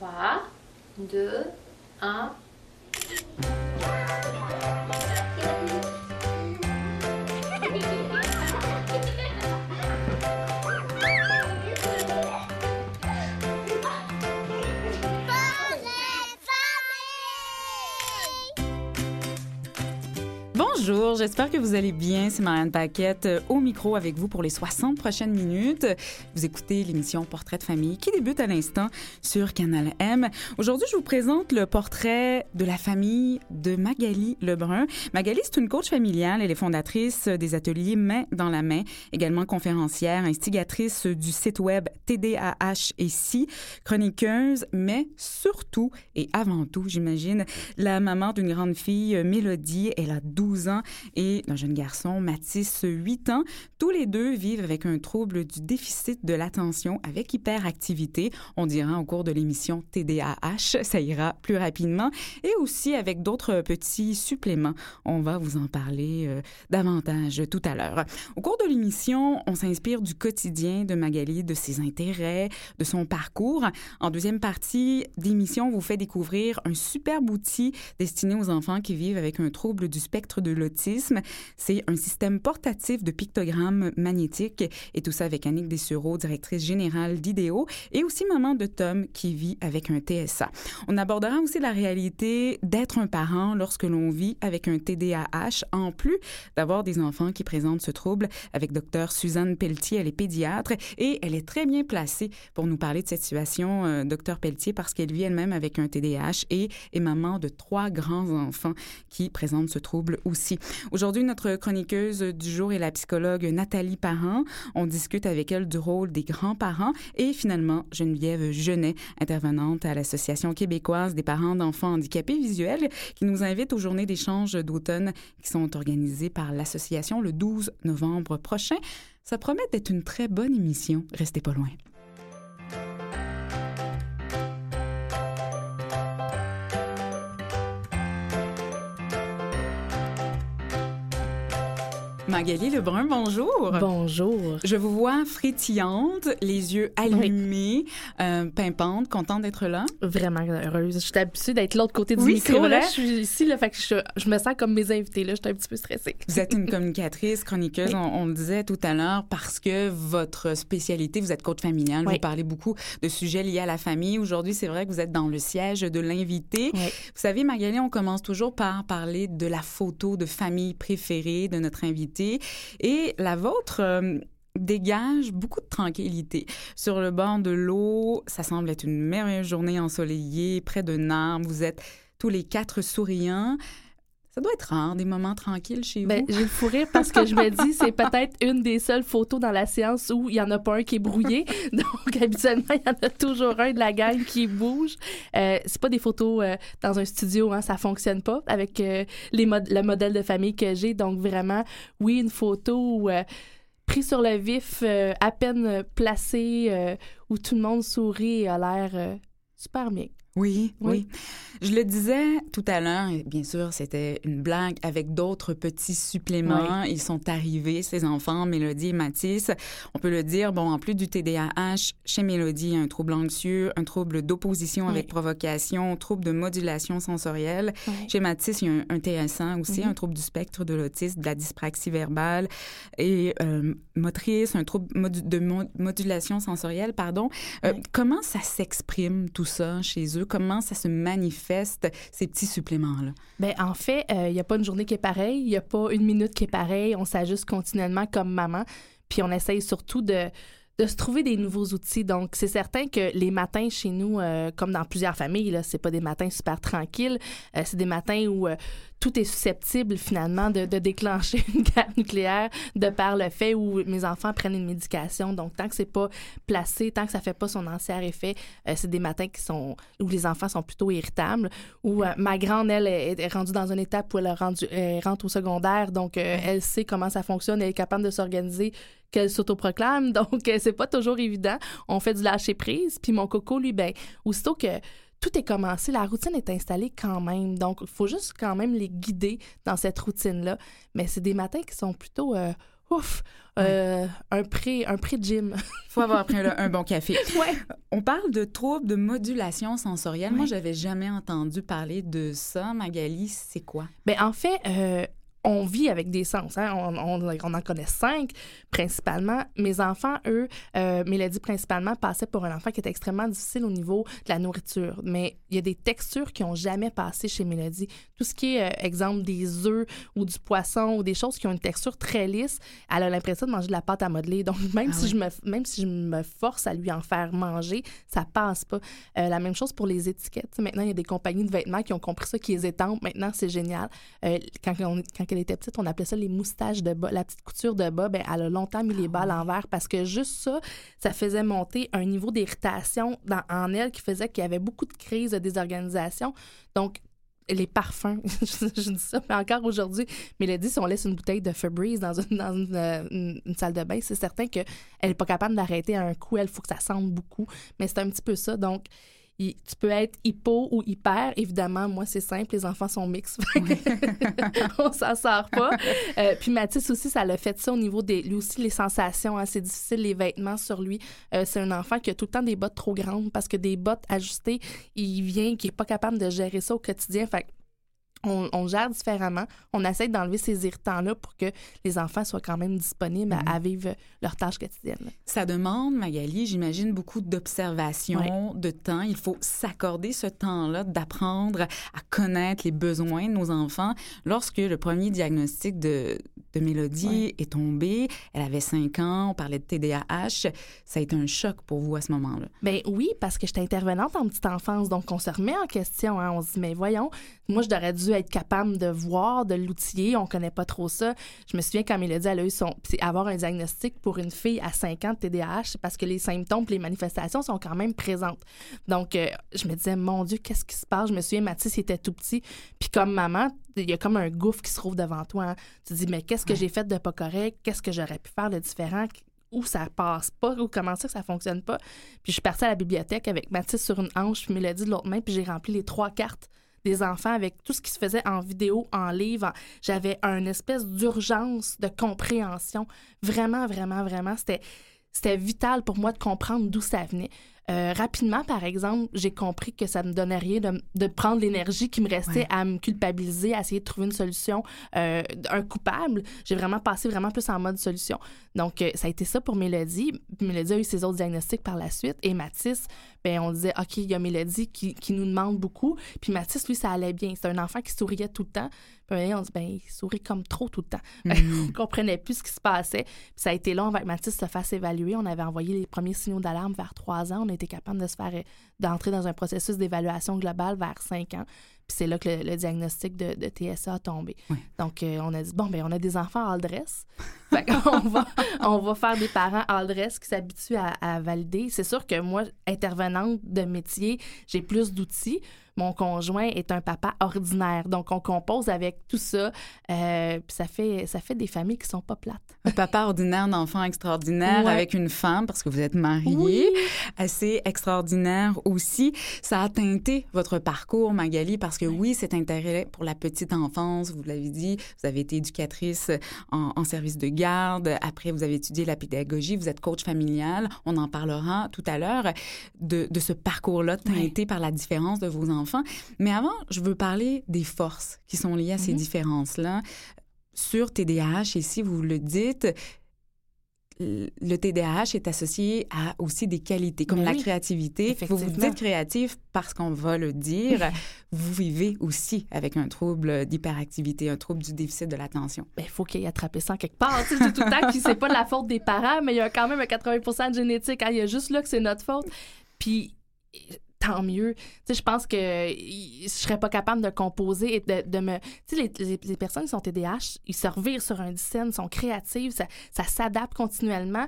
3, 2, 1. Bonjour, j'espère que vous allez bien. C'est Marianne Paquette euh, au micro avec vous pour les 60 prochaines minutes. Vous écoutez l'émission Portrait de famille qui débute à l'instant sur Canal M. Aujourd'hui, je vous présente le portrait de la famille de Magali Lebrun. Magali, c'est une coach familiale. Elle est fondatrice des ateliers Main dans la main, également conférencière, instigatrice du site web TDAH et Si, chroniqueuse, mais surtout et avant tout, j'imagine, la maman d'une grande fille, Mélodie. Elle a 12 ans et d'un jeune garçon, Mathis, 8 ans. Tous les deux vivent avec un trouble du déficit de l'attention avec hyperactivité. On dira au cours de l'émission TDAH, ça ira plus rapidement. Et aussi avec d'autres petits suppléments. On va vous en parler euh, davantage tout à l'heure. Au cours de l'émission, on s'inspire du quotidien de Magali, de ses intérêts, de son parcours. En deuxième partie d'émission, on vous fait découvrir un superbe outil destiné aux enfants qui vivent avec un trouble du spectre de l'autisme. C'est un système portatif de pictogrammes magnétiques et tout ça avec Annick Dessureau, directrice générale d'IDEO et aussi maman de Tom qui vit avec un TSA. On abordera aussi la réalité d'être un parent lorsque l'on vit avec un TDAH en plus d'avoir des enfants qui présentent ce trouble avec docteur Suzanne Pelletier, elle est pédiatre et elle est très bien placée pour nous parler de cette situation, euh, docteur Pelletier, parce qu'elle vit elle-même avec un TDAH et est maman de trois grands enfants qui présentent ce trouble aussi. Aujourd'hui, notre chroniqueuse du jour est la psychologue Nathalie Parent. On discute avec elle du rôle des grands-parents et finalement Geneviève Genet, intervenante à l'Association québécoise des parents d'enfants handicapés visuels, qui nous invite aux journées d'échange d'automne qui sont organisées par l'association le 12 novembre prochain. Ça promet d'être une très bonne émission. Restez pas loin. Magali Lebrun, bonjour. Bonjour. Je vous vois frétillante, les yeux allumés, euh, pimpante, contente d'être là. Vraiment heureuse. Je suis habituée d'être de l'autre côté du Oui, micro. Là, je suis ici, là, fait que je, je me sens comme mes invités. Là, je suis un petit peu stressée. Vous êtes une communicatrice, chroniqueuse, Oui. on, on le disait tout à l'heure, parce que votre spécialité, vous êtes coach familial, Oui. vous parlez beaucoup de sujets liés à la famille. Aujourd'hui, c'est vrai que vous êtes dans le siège de l'invité. Oui. Vous savez, Magali, on commence toujours par parler de la photo de famille préférée de notre invité. Et la vôtre... euh, dégage beaucoup de tranquillité. Sur le bord de l'eau, ça semble être une merveilleuse journée ensoleillée, près d'un arbre. Vous êtes tous les quatre souriants. Ça doit être rare, des moments tranquilles chez Ben, vous. j'ai le fou rire parce que je me dis, c'est peut-être une des seules photos dans la séance où il y en a pas un qui est brouillé. Donc, habituellement, il y en a toujours un de la gang qui bouge. Euh, c'est pas des photos euh, dans un studio, hein, ça fonctionne pas avec euh, les mod- le modèle de famille que j'ai. Donc, vraiment, oui, une photo euh, pris sur le vif, à peine placée, où tout le monde sourit et a l'air super bien. Oui, oui, Oui. Je le disais tout à l'heure, bien sûr, c'était une blague avec d'autres petits suppléments. Ils sont arrivés, ces enfants, Mélodie et Mathis. On peut le dire, bon, en plus du TDAH, chez Mélodie, il y a un trouble anxieux, un trouble d'opposition avec provocation, trouble de modulation sensorielle. Chez Mathis, il y a un, un TSA aussi, Mhm. un trouble du spectre de l'autisme, de la dyspraxie verbale et euh, motrice, un trouble modu- de mo- modulation sensorielle, pardon. Euh. Comment ça s'exprime tout ça chez eux? Comment ça se manifeste, ces petits suppléments-là? Ben, en fait, euh, il n'y a pas une journée qui est pareille, il n'y a pas une minute qui est pareille. On s'ajuste continuellement comme maman. Puis on essaye surtout de, de se trouver des nouveaux outils. Donc, c'est certain que les matins chez nous, euh, comme dans plusieurs familles, là, c'est pas des matins super tranquilles. Euh, c'est des matins où tout est susceptible finalement de, de déclencher une guerre nucléaire de par le fait où mes enfants prennent une médication. Donc, tant que c'est pas placé, tant que ça fait pas son entier effet, euh, c'est des matins qui sont où les enfants sont plutôt irritables. Où euh, ma grande, elle, est, rendue dans une étape où elle, rendu, elle rentre au secondaire. Donc, euh, elle sait comment ça fonctionne. Elle est capable de s'organiser qu'elle s'autoproclame. Donc, euh, c'est pas toujours évident. On fait du lâcher prise. Puis mon coco, lui, ben, aussitôt que tout est commencé, la routine est installée quand même. Donc, il faut juste quand même les guider dans cette routine-là. Mais c'est des matins qui sont plutôt euh, ouf, euh, un pré un pré gym. faut avoir pris un, un bon café. ouais. On parle de troubles de modulation sensorielle. Ouais. Moi, j'avais jamais entendu parler de ça. Magali, c'est quoi? Ben, en fait, euh, on vit avec des sens. Hein? On, on- on en connaît cinq, principalement. Mes enfants, eux, euh, Mélodie, principalement, passaient pour un enfant qui était extrêmement difficile au niveau de la nourriture. Mais il y a des textures qui n'ont jamais passé chez Mélodie. Tout ce qui est, euh, exemple, des œufs ou du poisson ou des choses qui ont une texture très lisse, elle a l'impression de manger de la pâte à modeler. Donc, même, Ah si, ouais. je me, même si je me force à lui en faire manger, ça passe pas. Euh, la même chose pour les étiquettes. Maintenant, il y a des compagnies de vêtements qui ont compris ça, qui les étampent. Maintenant, c'est génial. Euh, quand, on- quand elle était petite, on appelait ça les moustaches de bas. La petite couture de bas, ben, elle a longtemps mis les bas à l'envers parce que juste ça, ça faisait monter un niveau d'irritation dans- en elle qui faisait qu'il y avait beaucoup de crises de désorganisation. Donc, les parfums, je, dis ça, mais encore aujourd'hui, Mélodie, si on laisse une bouteille de Febreze dans une, dans une, euh, une- une salle de bain, c'est certain qu'elle n'est pas capable d'arrêter à un coup. Elle, faut que ça sente beaucoup. Mais c'est un petit peu ça. Donc, il- tu peux être hypo ou hyper. Évidemment, moi, c'est simple, les enfants sont mixtes. on s'en sort pas. Euh, puis Mathis aussi, ça l'a fait ça au niveau des. Lui aussi, les sensations. hein, c'est difficile, les vêtements sur lui. Euh, c'est un enfant qui a tout le temps des bottes trop grandes parce que des bottes ajustées, il vient, qui est pas capable de gérer ça au quotidien. Fait que on, on gère différemment. On essaie d'enlever ces irritants-là pour que les enfants soient quand même disponibles à- à, vivre leurs tâches quotidiennes. Ça demande, Magali, j'imagine, beaucoup d'observation, de temps. Il faut s'accorder ce temps-là d'apprendre à connaître les besoins de nos enfants. Lorsque le premier diagnostic de, de Mélodie est tombé, elle avait 5 ans, on parlait de TDAH, ça a été un choc pour vous à ce moment-là. Ben oui, parce que j'étais intervenante en petite enfance, donc on se remet en question. hein. On se dit, mais voyons, moi, je devrais dû être capable de voir, de l'outiller. On connaît pas trop ça. Je me souviens quand Mélodie, elle a eu son. avoir un diagnostic pour une fille à 5 ans de TDAH, c'est parce que les symptômes les manifestations sont quand même présentes. Donc, euh, je me disais, mon Dieu, qu'est-ce qui se passe? Je me souviens, Mathis, il était tout petit. Puis comme maman, il y a comme un gouffre qui se trouve devant toi. hein. Tu te dis, mais qu'est-ce que j'ai fait de pas correct? Qu'est-ce que j'aurais pu faire de différent? Où ça passe pas? Ou comment ça que ça fonctionne pas? Puis je suis partie à la bibliothèque avec Mathis sur une hanche, puis Mélodie de l'autre main, puis j'ai rempli les trois cartes des enfants avec tout ce qui se faisait en vidéo, en livre. J'avais une espèce d'urgence de compréhension. Vraiment, vraiment, vraiment. C'était, c'était vital pour moi de comprendre d'où ça venait. Euh, rapidement, par exemple, j'ai compris que ça me donnait rien de, de prendre l'énergie qui me restait Ouais. à me culpabiliser, à essayer de trouver une solution, euh, un coupable. J'ai vraiment passé vraiment plus en mode solution. Donc, euh, ça a été ça pour Mélodie. Mélodie a eu ses autres diagnostics par la suite. Et Mathis, ben, on disait, OK, il y a Mélodie qui, qui nous demande beaucoup. Puis Mathis, lui, ça allait bien. C'est un enfant qui souriait tout le temps. Puis ben, on dit, ben, il sourit comme trop tout le temps. Mhm. on comprenait plus ce qui se passait. Puis ça a été long avec Mathis se fasse évaluer. On avait envoyé les premiers signaux d'alarme vers trois ans. On été capable de se faire d'entrer dans un processus d'évaluation globale vers cinq ans. Puis c'est là que le, le diagnostic de, de TSA a tombé. Donc, euh, on a dit, bon, ben on a des enfants all dress. Fait qu'on va, on va faire des parents all dress qui s'habituent à, à valider. C'est sûr que moi, intervenante de métier, j'ai plus d'outils. Mon conjoint est un papa ordinaire. Donc, on compose avec tout ça. Euh, puis ça fait, ça fait des familles qui sont pas plates. Un papa ordinaire d'enfant extraordinaire Ouais. avec une femme, parce que vous êtes mariée, Oui. assez extraordinaire aussi. Ça a teinté votre parcours, Magali, parce que oui, cet intérêt pour la petite enfance, vous l'avez dit, vous avez été éducatrice en, en service de garde, après vous avez étudié la pédagogie, vous êtes coach familial, on en parlera tout à l'heure, de, de ce parcours-là teinté par la différence de vos enfants. Mais avant, je veux parler des forces qui sont liées à ces Mhm. différences-là. Sur TDAH, ici, vous le dites, le TDAH est associé à aussi des qualités comme Mais la créativité. Vous vous dites créatif parce qu'on va le dire. vous vivez aussi avec un trouble d'hyperactivité, un trouble du déficit de l'attention. Ben, il faut qu'il ait attrapé ça quelque part. Tu sais, tout le temps que c'est pas de la faute des parents, mais il y a quand même un 80 de génétique. Hein, Il y a juste là que c'est notre faute. Puis tant mieux. Tu sais, je pense que je serais pas capable de composer et de, de me... Tu sais, les, les- personnes qui sont TDAH, ils se revirent sur un scène, sont créatives, ça, ça s'adapte continuellement.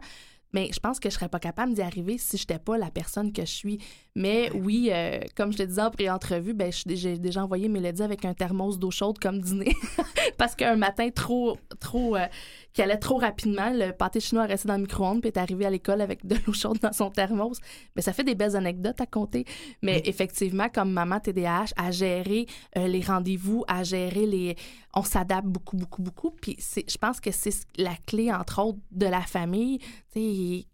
mais je pense que je serais pas capable d'y arriver si je n'étais pas la personne que je suis. Mais oui, euh, comme je te disais en pré-entrevue, ben, j'ai déjà envoyé Mélodie avec un thermos d'eau chaude comme dîner parce qu'un matin trop, trop, euh, qui allait trop rapidement, le pâté chinois restait dans le micro-ondes puis est arrivé à l'école avec de l'eau chaude dans son thermos. Mais ça fait des belles anecdotes à compter. Mais effectivement, comme maman TDAH, à gérer euh, les rendez-vous, à gérer les, on s'adapte beaucoup, beaucoup, beaucoup. Puis je pense que c'est la clé entre autres de la famille,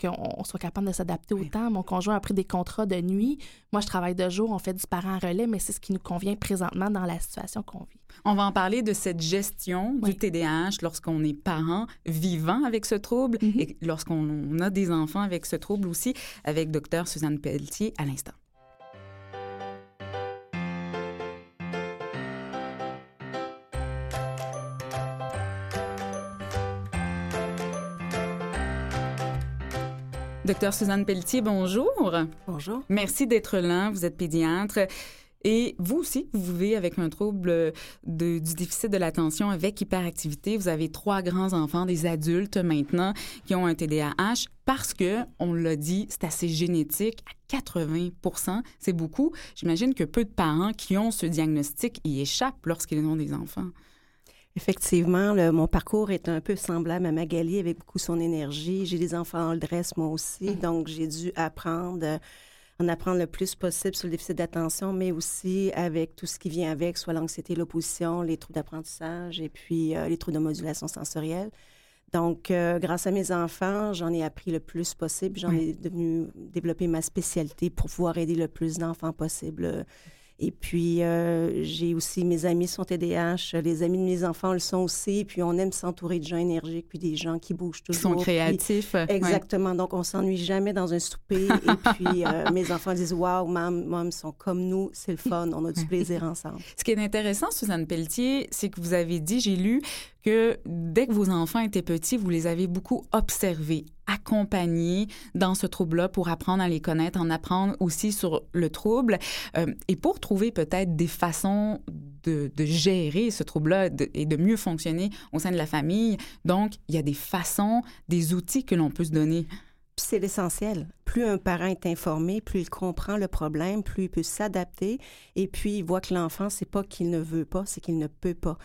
qu'on soit capable de s'adapter au temps. Mon conjoint a pris des contrats de nuit. Moi, je travaille de jour, on fait du parent relais, mais c'est ce qui nous convient présentement dans la situation qu'on vit. On va en parler de cette gestion du TDAH lorsqu'on est parent vivant avec ce trouble mm-hmm. et lorsqu'on a des enfants avec ce trouble aussi, avec docteur Suzanne Pelletier à l'instant. Docteur Suzanne Pelletier, bonjour. Bonjour. Merci d'être là. Vous êtes pédiatre. Et vous aussi, vous vivez avec un trouble du déficit de l'attention avec hyperactivité. Vous avez trois grands-enfants, des adultes maintenant, qui ont un TDAH parce que, on l'a dit, c'est assez génétique. À 80% c'est beaucoup. J'imagine que peu de parents qui ont ce diagnostic y échappent lorsqu'ils ont des enfants. Effectivement, mon parcours est un peu semblable à Magali avec beaucoup son énergie. J'ai des enfants en dresse moi aussi, mm. donc j'ai dû apprendre, euh, en apprendre le plus possible sur le déficit d'attention, mais aussi avec tout ce qui vient avec, soit l'anxiété, l'opposition, les troubles d'apprentissage et puis euh, les troubles de modulation sensorielle. Donc, euh, grâce à mes enfants, j'en ai appris le plus possible. J'en ai devenu développer ma spécialité pour pouvoir aider le plus d'enfants possible et puis, euh, j'ai aussi mes amis sont TDAH, les amis de mes enfants le sont aussi. Puis, on aime s'entourer de gens énergiques, puis des gens qui bougent toujours. Qui sont créatifs. exactement. Donc, on s'ennuie jamais dans un souper. et puis, euh, mes enfants disent Waouh, maman, maman, sont comme nous, c'est le fun, on a du plaisir ensemble. Ce qui est intéressant, Suzanne Pelletier, c'est que vous avez dit, j'ai lu, que dès que vos enfants étaient petits, vous les avez beaucoup observés, accompagnés dans ce trouble-là pour apprendre à les connaître, en apprendre aussi sur le trouble euh, et pour trouver peut-être des façons de, gérer ce trouble-là et de mieux fonctionner au sein de la famille. Donc, il y a des façons, des outils que l'on peut se donner. C'est l'essentiel. Plus un parent est informé, plus il comprend le problème, plus il peut s'adapter et puis il voit que l'enfant, c'est pas qu'il ne veut pas, c'est qu'il ne peut pas.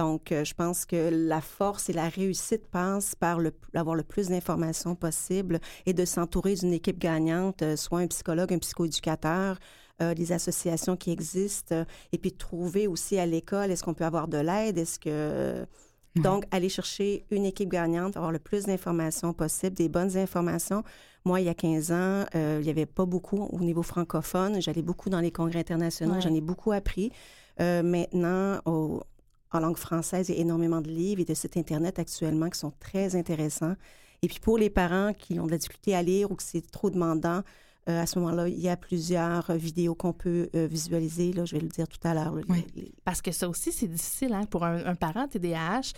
Donc, euh, je pense que la force et la réussite passent par le, avoir le plus d'informations possible et de s'entourer d'une équipe gagnante, euh, soit un psychologue, un psychoéducateur, euh, des associations qui existent, et puis trouver aussi à l'école, est-ce qu'on peut avoir de l'aide, est-ce que... Donc, aller chercher une équipe gagnante, avoir le plus d'informations possible, des bonnes informations? Moi, il y a 15 ans, il n'y avait pas beaucoup au niveau francophone. J'allais beaucoup dans les congrès internationaux, j'en ai beaucoup appris. maintenant, au, en langue française. Il y a énormément de livres et de sites Internet actuellement qui sont très intéressants. Et puis pour les parents qui ont de la difficulté à lire ou que c'est trop demandant, à ce moment-là, il y a plusieurs euh, vidéos qu'on peut euh, visualiser. Là, je vais le dire tout à l'heure. Parce que ça aussi, c'est difficile hein, pour un, parent TDAH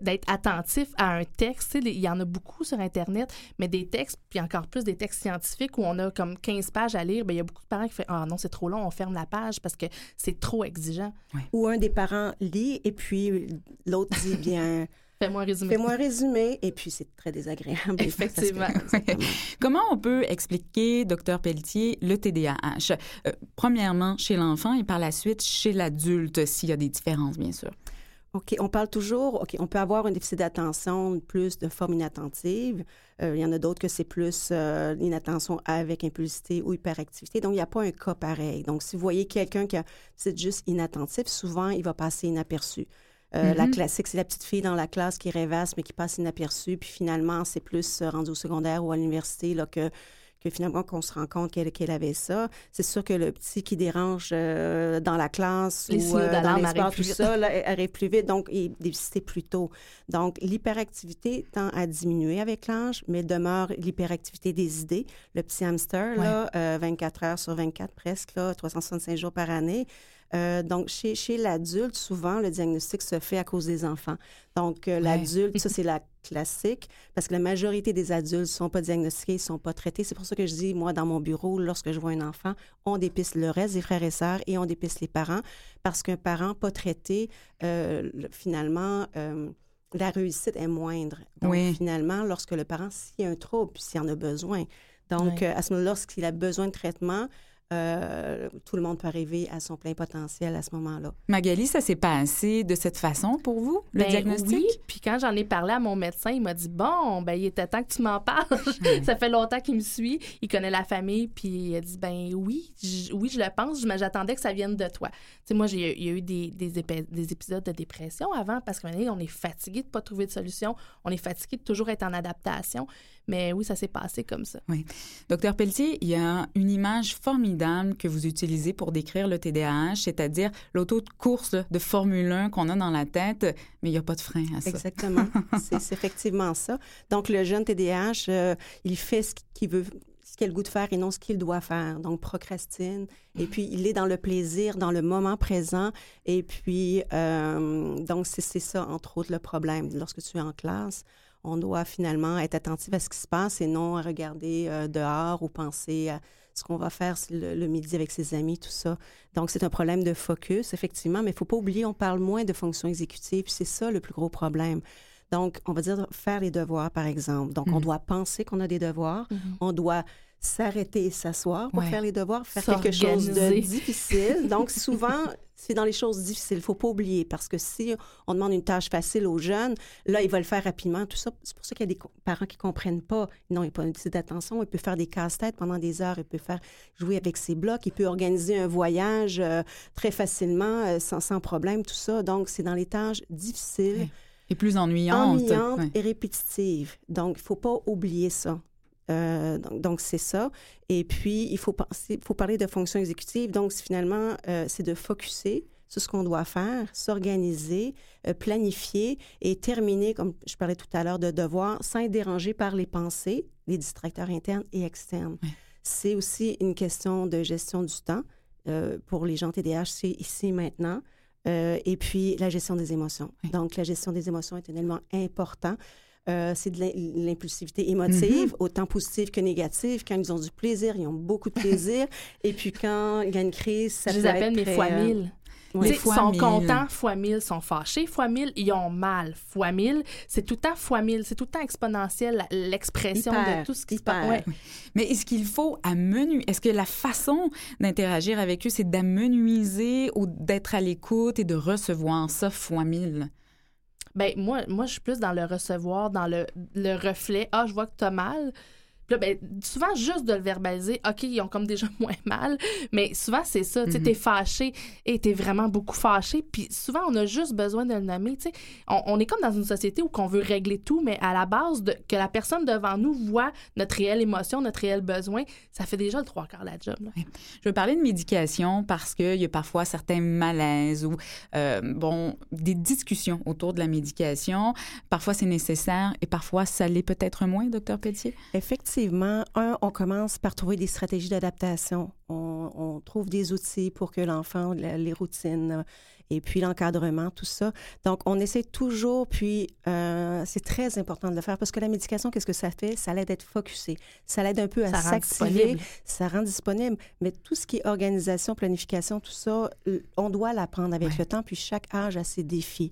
d'être attentif à un texte. Il y en a beaucoup sur Internet, mais des textes, puis encore plus des textes scientifiques où on a comme 15 pages à lire, bien, il y a beaucoup de parents qui font Ah non, c'est trop long, on ferme la page parce que c'est trop exigeant. Ou un des parents lit et puis l'autre dit bien. Fais-moi un résumé. Fais-moi un résumé, et puis c'est très désagréable. Effectivement. Comment on peut expliquer, docteur Pelletier, le TDAH? Euh, premièrement, chez l'enfant et par la suite chez l'adulte, s'il y a des différences, bien sûr. OK, on parle toujours, OK, on peut avoir un déficit d'attention plus de forme inattentive. Euh, il y en a d'autres que c'est plus euh, inattention avec impulsivité ou hyperactivité. Donc, il n'y a pas un cas pareil. Donc, si vous voyez quelqu'un qui c'est juste inattentif, souvent, il va passer inaperçu. Euh, la mm-hmm. classique, c'est la petite fille dans la classe qui rêvasse, mais qui passe inaperçue. Puis finalement, c'est plus euh, rendu au secondaire ou à l'université là, que, que finalement qu'on se rend compte qu'elle avait ça. C'est sûr que le petit qui dérange euh, dans la classe ou dans l'espace, tout ça, là, arrive plus vite, donc il est déficité plus tôt. Donc, l'hyperactivité tend à diminuer avec l'âge, mais demeure l'hyperactivité des idées. Le petit hamster, là, 24 heures sur 24 presque, là, 365 jours par année, euh, donc, chez, chez l'adulte, souvent, le diagnostic se fait à cause des enfants. Donc, euh, l'adulte, ça, c'est la classique, parce que la majorité des adultes ne sont pas diagnostiqués, ne sont pas traités. C'est pour ça que je dis, moi, dans mon bureau, lorsque je vois un enfant, on dépiste le reste des frères et sœurs et on dépiste les parents, parce qu'un parent pas traité, euh, finalement, la réussite est moindre. Donc, Oui. finalement, lorsque le parent, s'il y a un trouble, s'il en a besoin, donc à ce moment-là, lorsqu'il a besoin de traitement, euh, tout le monde peut arriver à son plein potentiel à ce moment-là. Magali, ça s'est passé de cette façon pour vous, le Ben diagnostic? Oui, puis quand j'en ai parlé à mon médecin, il m'a dit Bon, ben il était temps que tu m'en parles. ça fait longtemps qu'il me suit, il connaît la famille, puis il a dit Ben oui, j- oui, je le pense, mais j'attendais que ça vienne de toi. Tu sais, moi, j'ai il y a eu des, des, épisodes de dépression avant parce qu'à un moment donné, on est fatigué de pas trouver de solution, on est fatigué de toujours être en adaptation. Mais oui, ça s'est passé comme ça. Docteur Pelletier, il y a une image formidable que vous utilisez pour décrire le TDAH, c'est-à-dire l'auto de course de Formule 1 qu'on a dans la tête, mais il n'y a pas de frein à ça. Exactement. c'est effectivement ça. Donc, le jeune TDAH, euh, il fait ce qu'il veut, ce qu'il a le goût de faire et non ce qu'il doit faire. Donc, procrastine. Et puis, il est dans le plaisir, dans le moment présent. Et puis, euh, donc, c'est c'est ça, entre autres, le problème. Lorsque tu es en classe, on doit finalement être attentif à ce qui se passe et non à regarder euh, dehors ou penser à ce qu'on va faire le, le midi avec ses amis, tout ça. Donc, c'est un problème de focus, effectivement, mais il ne faut pas oublier, on parle moins de fonctions exécutives, puis c'est ça le plus gros problème. Donc, on va dire faire les devoirs, par exemple. Donc, on Mhm. doit penser qu'on a des devoirs, on doit s'arrêter et s'asseoir pour Ouais. faire les devoirs, faire quelque chose de difficile. Donc, souvent, c'est dans les choses difficiles. Il faut pas oublier parce que si on demande une tâche facile aux jeunes, là, ils veulent le faire rapidement. Tout ça, c'est pour ça qu'il y a des parents qui comprennent pas. Non, il pas une petite attention. Il peut faire des casse-têtes pendant des heures. Il peut faire jouer avec ses blocs. Il peut organiser un voyage euh, très facilement, euh, sans, sans problème, tout ça. Donc, c'est dans les tâches difficiles Ouais. Et plus ennuyante. ennuyante Ouais. et répétitive. Donc, il faut pas oublier ça. Euh, donc, c'est ça. Et puis, il faut, parler de fonction exécutive. Donc, finalement, euh, c'est de focuser sur ce qu'on doit faire, s'organiser, euh, planifier et terminer, comme je parlais tout à l'heure, de devoirs sans être dérangé par les pensées, les distracteurs internes et externes. C'est aussi une question de gestion du temps. Pour les gens TDAH, c'est ici, maintenant. Et puis, la gestion des émotions. Oui. Donc, la gestion des émotions est un élément important. Euh, c'est de l'im- l'impulsivité émotive, autant positive que négative. Quand ils ont du plaisir, ils ont beaucoup de plaisir. et puis, quand il y a une crise, ça je peut les appelle être mes fois euh, mille. fois sont mille. contents fois mille, sont fâchés fois mille, ils ont mal fois mille. C'est tout le temps fois mille, c'est tout le temps exponentiel l'expression de tout ce qui se passe. Ouais. Mais est-ce qu'il faut amenuiser, est-ce que la façon d'interagir avec eux, c'est d'amenuiser ou d'être à l'écoute et de recevoir ça fois mille? Ben moi, moi, je suis plus dans le recevoir, dans le, le reflet. Ah, je vois que t'as mal. Puis là, ben, souvent, juste de le verbaliser, OK, ils ont comme déjà moins mal, mais souvent, c'est ça. Tu sais, Mhm. t'es fâché et t'es vraiment beaucoup fâché. Puis souvent, on a juste besoin de le nommer. Tu sais, on, on est comme dans une société où on veut régler tout, mais à la base, de, que la personne devant nous voit notre réelle émotion, notre réel besoin, ça fait déjà le trois quarts de la job. là. Je veux parler de médication parce qu'il y a parfois certains malaises ou euh, bon des discussions autour de la médication. Parfois c'est nécessaire et parfois ça l'est peut-être moins, docteur Pelletier? Effectivement, un, on commence par trouver des stratégies d'adaptation. On, on trouve des outils pour que l'enfant, les routines euh, et puis l'encadrement, tout ça. Donc, on essaie toujours, puis euh, c'est très important de le faire parce que la médication, qu'est-ce que ça fait? Ça l'aide à être focusé. Ça l'aide un peu à s'activer. Ça rend disponible. Mais tout ce qui est organisation, planification, tout ça, on doit l'apprendre avec Ouais. le temps, puis chaque âge a ses défis.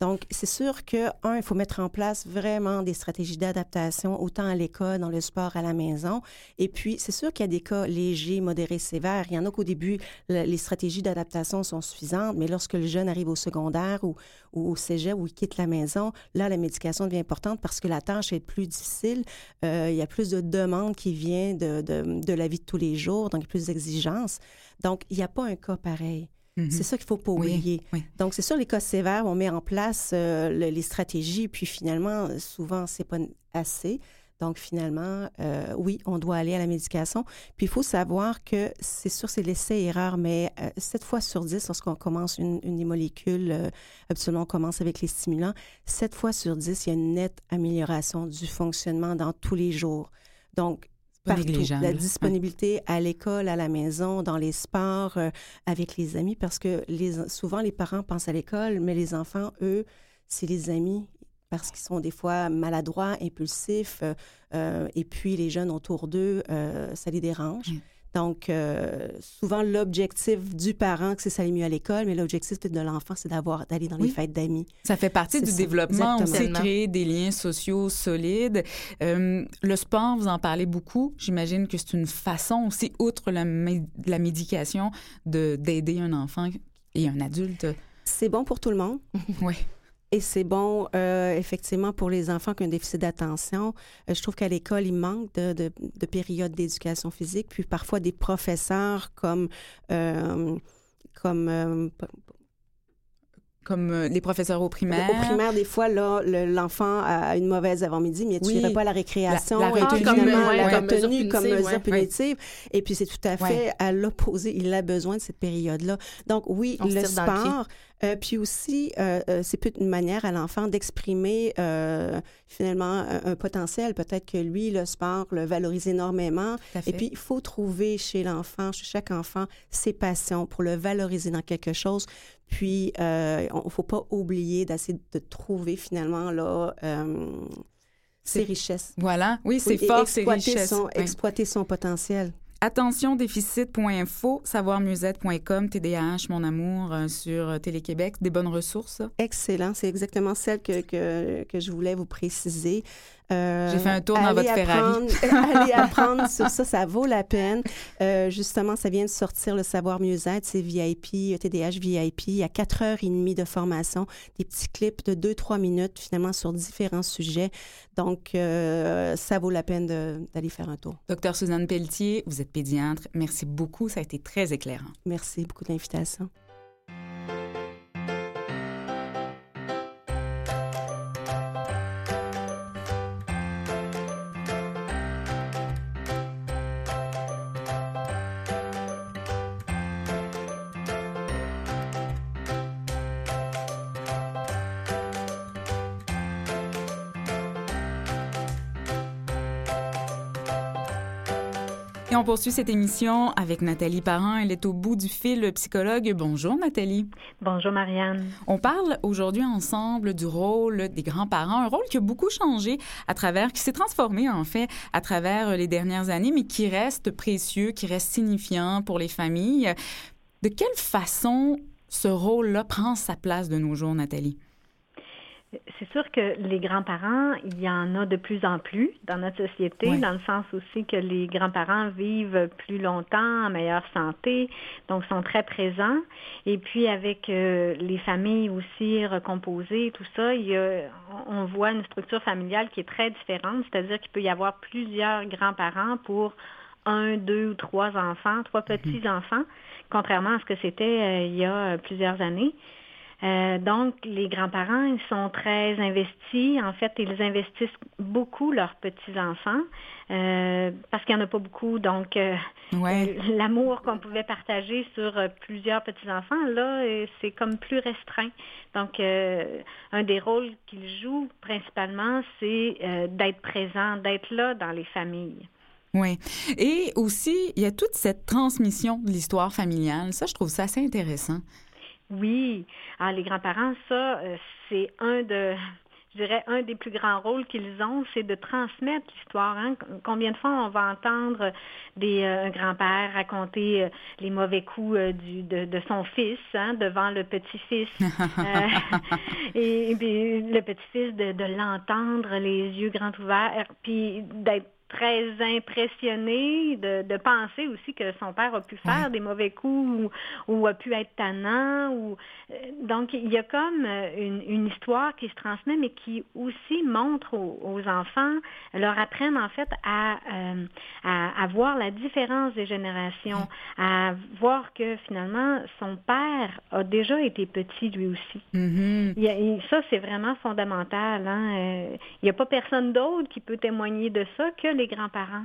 Donc, c'est sûr que, un, il faut mettre en place vraiment des stratégies d'adaptation, autant à l'école, dans le sport, à la maison. Et puis, c'est sûr qu'il y a des cas légers, modérés, sévères. Il y en a qu'au début, le- les stratégies d'adaptation sont suffisantes, mais lorsque le jeune arrive au secondaire ou, au cégep ou quitte la maison, là, la médication devient importante parce que la tâche est plus difficile. Euh, il y a plus de demandes qui viennent de, de, de la vie de tous les jours, donc plus d'exigences. Donc, il n'y a pas un cas pareil. Mhm. C'est ça qu'il faut pas oublier. oui. Donc, c'est sûr, les cas sévères, on met en place euh, le- les stratégies, puis finalement, souvent, c'est pas assez. Donc, finalement, euh, oui, on doit aller à la médication. Puis, il faut savoir que c'est sûr, c'est l'essai-erreur, mais euh, 7 fois sur 10, lorsqu'on commence une, une des molécules, euh, habituellement, on commence avec les stimulants, 7 fois sur 10, il y a une nette amélioration du fonctionnement dans tous les jours. Donc, partout. La Ouais. disponibilité à l'école, à la maison, dans les sports, euh, avec les amis, parce que les, souvent les parents pensent à l'école, mais les enfants, eux, c'est les amis, parce qu'ils sont des fois maladroits, impulsifs, euh, euh, et puis les jeunes autour d'eux, ça les dérange. Donc, euh, souvent, l'objectif du parent, c'est ça mieux à l'école, mais l'objectif de l'enfant, c'est d'avoir d'aller dans les Oui. fêtes d'amis. Ça fait partie C'est du ça, développement, sait créer des liens sociaux solides. Euh, le sport, vous en parlez beaucoup. J'imagine que c'est une façon aussi, outre la, la médication, de d'aider un enfant et un adulte. C'est bon pour tout le monde. Oui. Et c'est bon, euh, effectivement, pour les enfants qui ont un déficit d'attention. Euh, je trouve qu'à l'école, il manque de, de, de périodes d'éducation physique. Puis parfois, des professeurs comme... euh, comme euh, Comme les professeurs au primaire. Au primaire, des fois, là, le- l'enfant a une mauvaise avant-midi, mais tu Oui. n'irais pas à la récréation. La- la et retenue. Ouais, la comme mesure comme punitive, mesure ouais. punitive. Et puis, c'est tout à fait à l'opposé. Il a besoin de cette période-là. Donc, oui, On le sport. Euh, puis aussi, euh, euh, c'est peut-être une manière à l'enfant d'exprimer euh, finalement un, un potentiel. Peut-être que lui, le sport, le valorise énormément. Et puis, il faut trouver chez l'enfant, chez chaque enfant, ses passions pour le valoriser dans quelque chose. Puis, il ne faut pas oublier d'essayer de trouver finalement là, ses richesses. Voilà. Oui, c'est Oui, et fort, c'est exploiter richesse. Son, Oui. Exploiter son potentiel. Attentiondéficit.info, savoirmusette.com, TDAH, mon amour, euh, sur euh, Télé-Québec. Des bonnes ressources? Excellent. C'est exactement celle que, que je voulais vous préciser. Euh, J'ai fait un tour dans votre Ferrari. apprendre- allez apprendre sur ça, ça vaut la peine. Euh, justement, ça vient de sortir le Savoir Mieux-être, c'est VIP, TDH VIP. Il y a quatre heures et demie de formation, des petits clips de deux, trois minutes finalement sur différents sujets. Donc, euh, ça vaut la peine d'aller faire un tour. Docteur Suzanne Pelletier, vous êtes pédiatre. Merci beaucoup, ça a été très éclairant. Merci beaucoup de l'invitation. Poursuit cette émission avec Nathalie Parent. Elle est au bout du fil psychologue. Bonjour Nathalie. Bonjour Marianne. On parle aujourd'hui ensemble du rôle des grands-parents, un rôle qui a beaucoup changé à travers, qui s'est transformé en fait à travers les dernières années, mais qui reste précieux, qui reste signifiant pour les familles. De quelle façon ce rôle-là prend sa place de nos jours, Nathalie? C'est sûr que les grands-parents, il y en a de plus en plus dans notre société, dans le sens aussi que les grands-parents vivent plus longtemps, en meilleure santé, donc sont très présents. Et puis avec euh, les familles aussi recomposées, tout ça, il y a, on voit une structure familiale qui est très différente, c'est-à-dire qu'il peut y avoir plusieurs grands-parents pour un, deux ou trois enfants, trois petits-enfants, contrairement à ce que c'était euh, il y a plusieurs années. Euh, donc, les grands-parents, ils sont très investis. En fait, ils investissent beaucoup leurs petits-enfants euh, parce qu'il n'y en a pas beaucoup. Donc, euh, Ouais. l'amour qu'on pouvait partager sur plusieurs petits-enfants, là, c'est comme plus restreint. Donc, un des rôles qu'ils jouent principalement, c'est d'être présent, d'être là dans les familles. Oui. Et aussi, il y a toute cette transmission de l'histoire familiale. Ça, je trouve ça assez intéressant. Oui. Alors, les grands-parents, ça, euh, c'est un de, je dirais, un des plus grands rôles qu'ils ont, c'est de transmettre l'histoire. hein. Combien de fois on va entendre des, euh, un grand-père raconter euh, les mauvais coups euh, du, de, de son fils hein, devant le petit-fils. Et, et puis le petit-fils de, de l'entendre, les yeux grands ouverts, puis d'être très impressionné de, de penser aussi que son père a pu faire des mauvais coups ou, ou a pu être tannant. Ou, euh, donc, il y a comme euh, une, une histoire qui se transmet, mais qui aussi montre aux, aux enfants, leur apprennent en fait à, euh, à, à voir la différence des générations, à voir que finalement, son père a déjà été petit lui aussi. Il y a- et ça, c'est vraiment fondamental. hein. Il n'y a pas personne d'autre qui peut témoigner de ça que les grands-parents?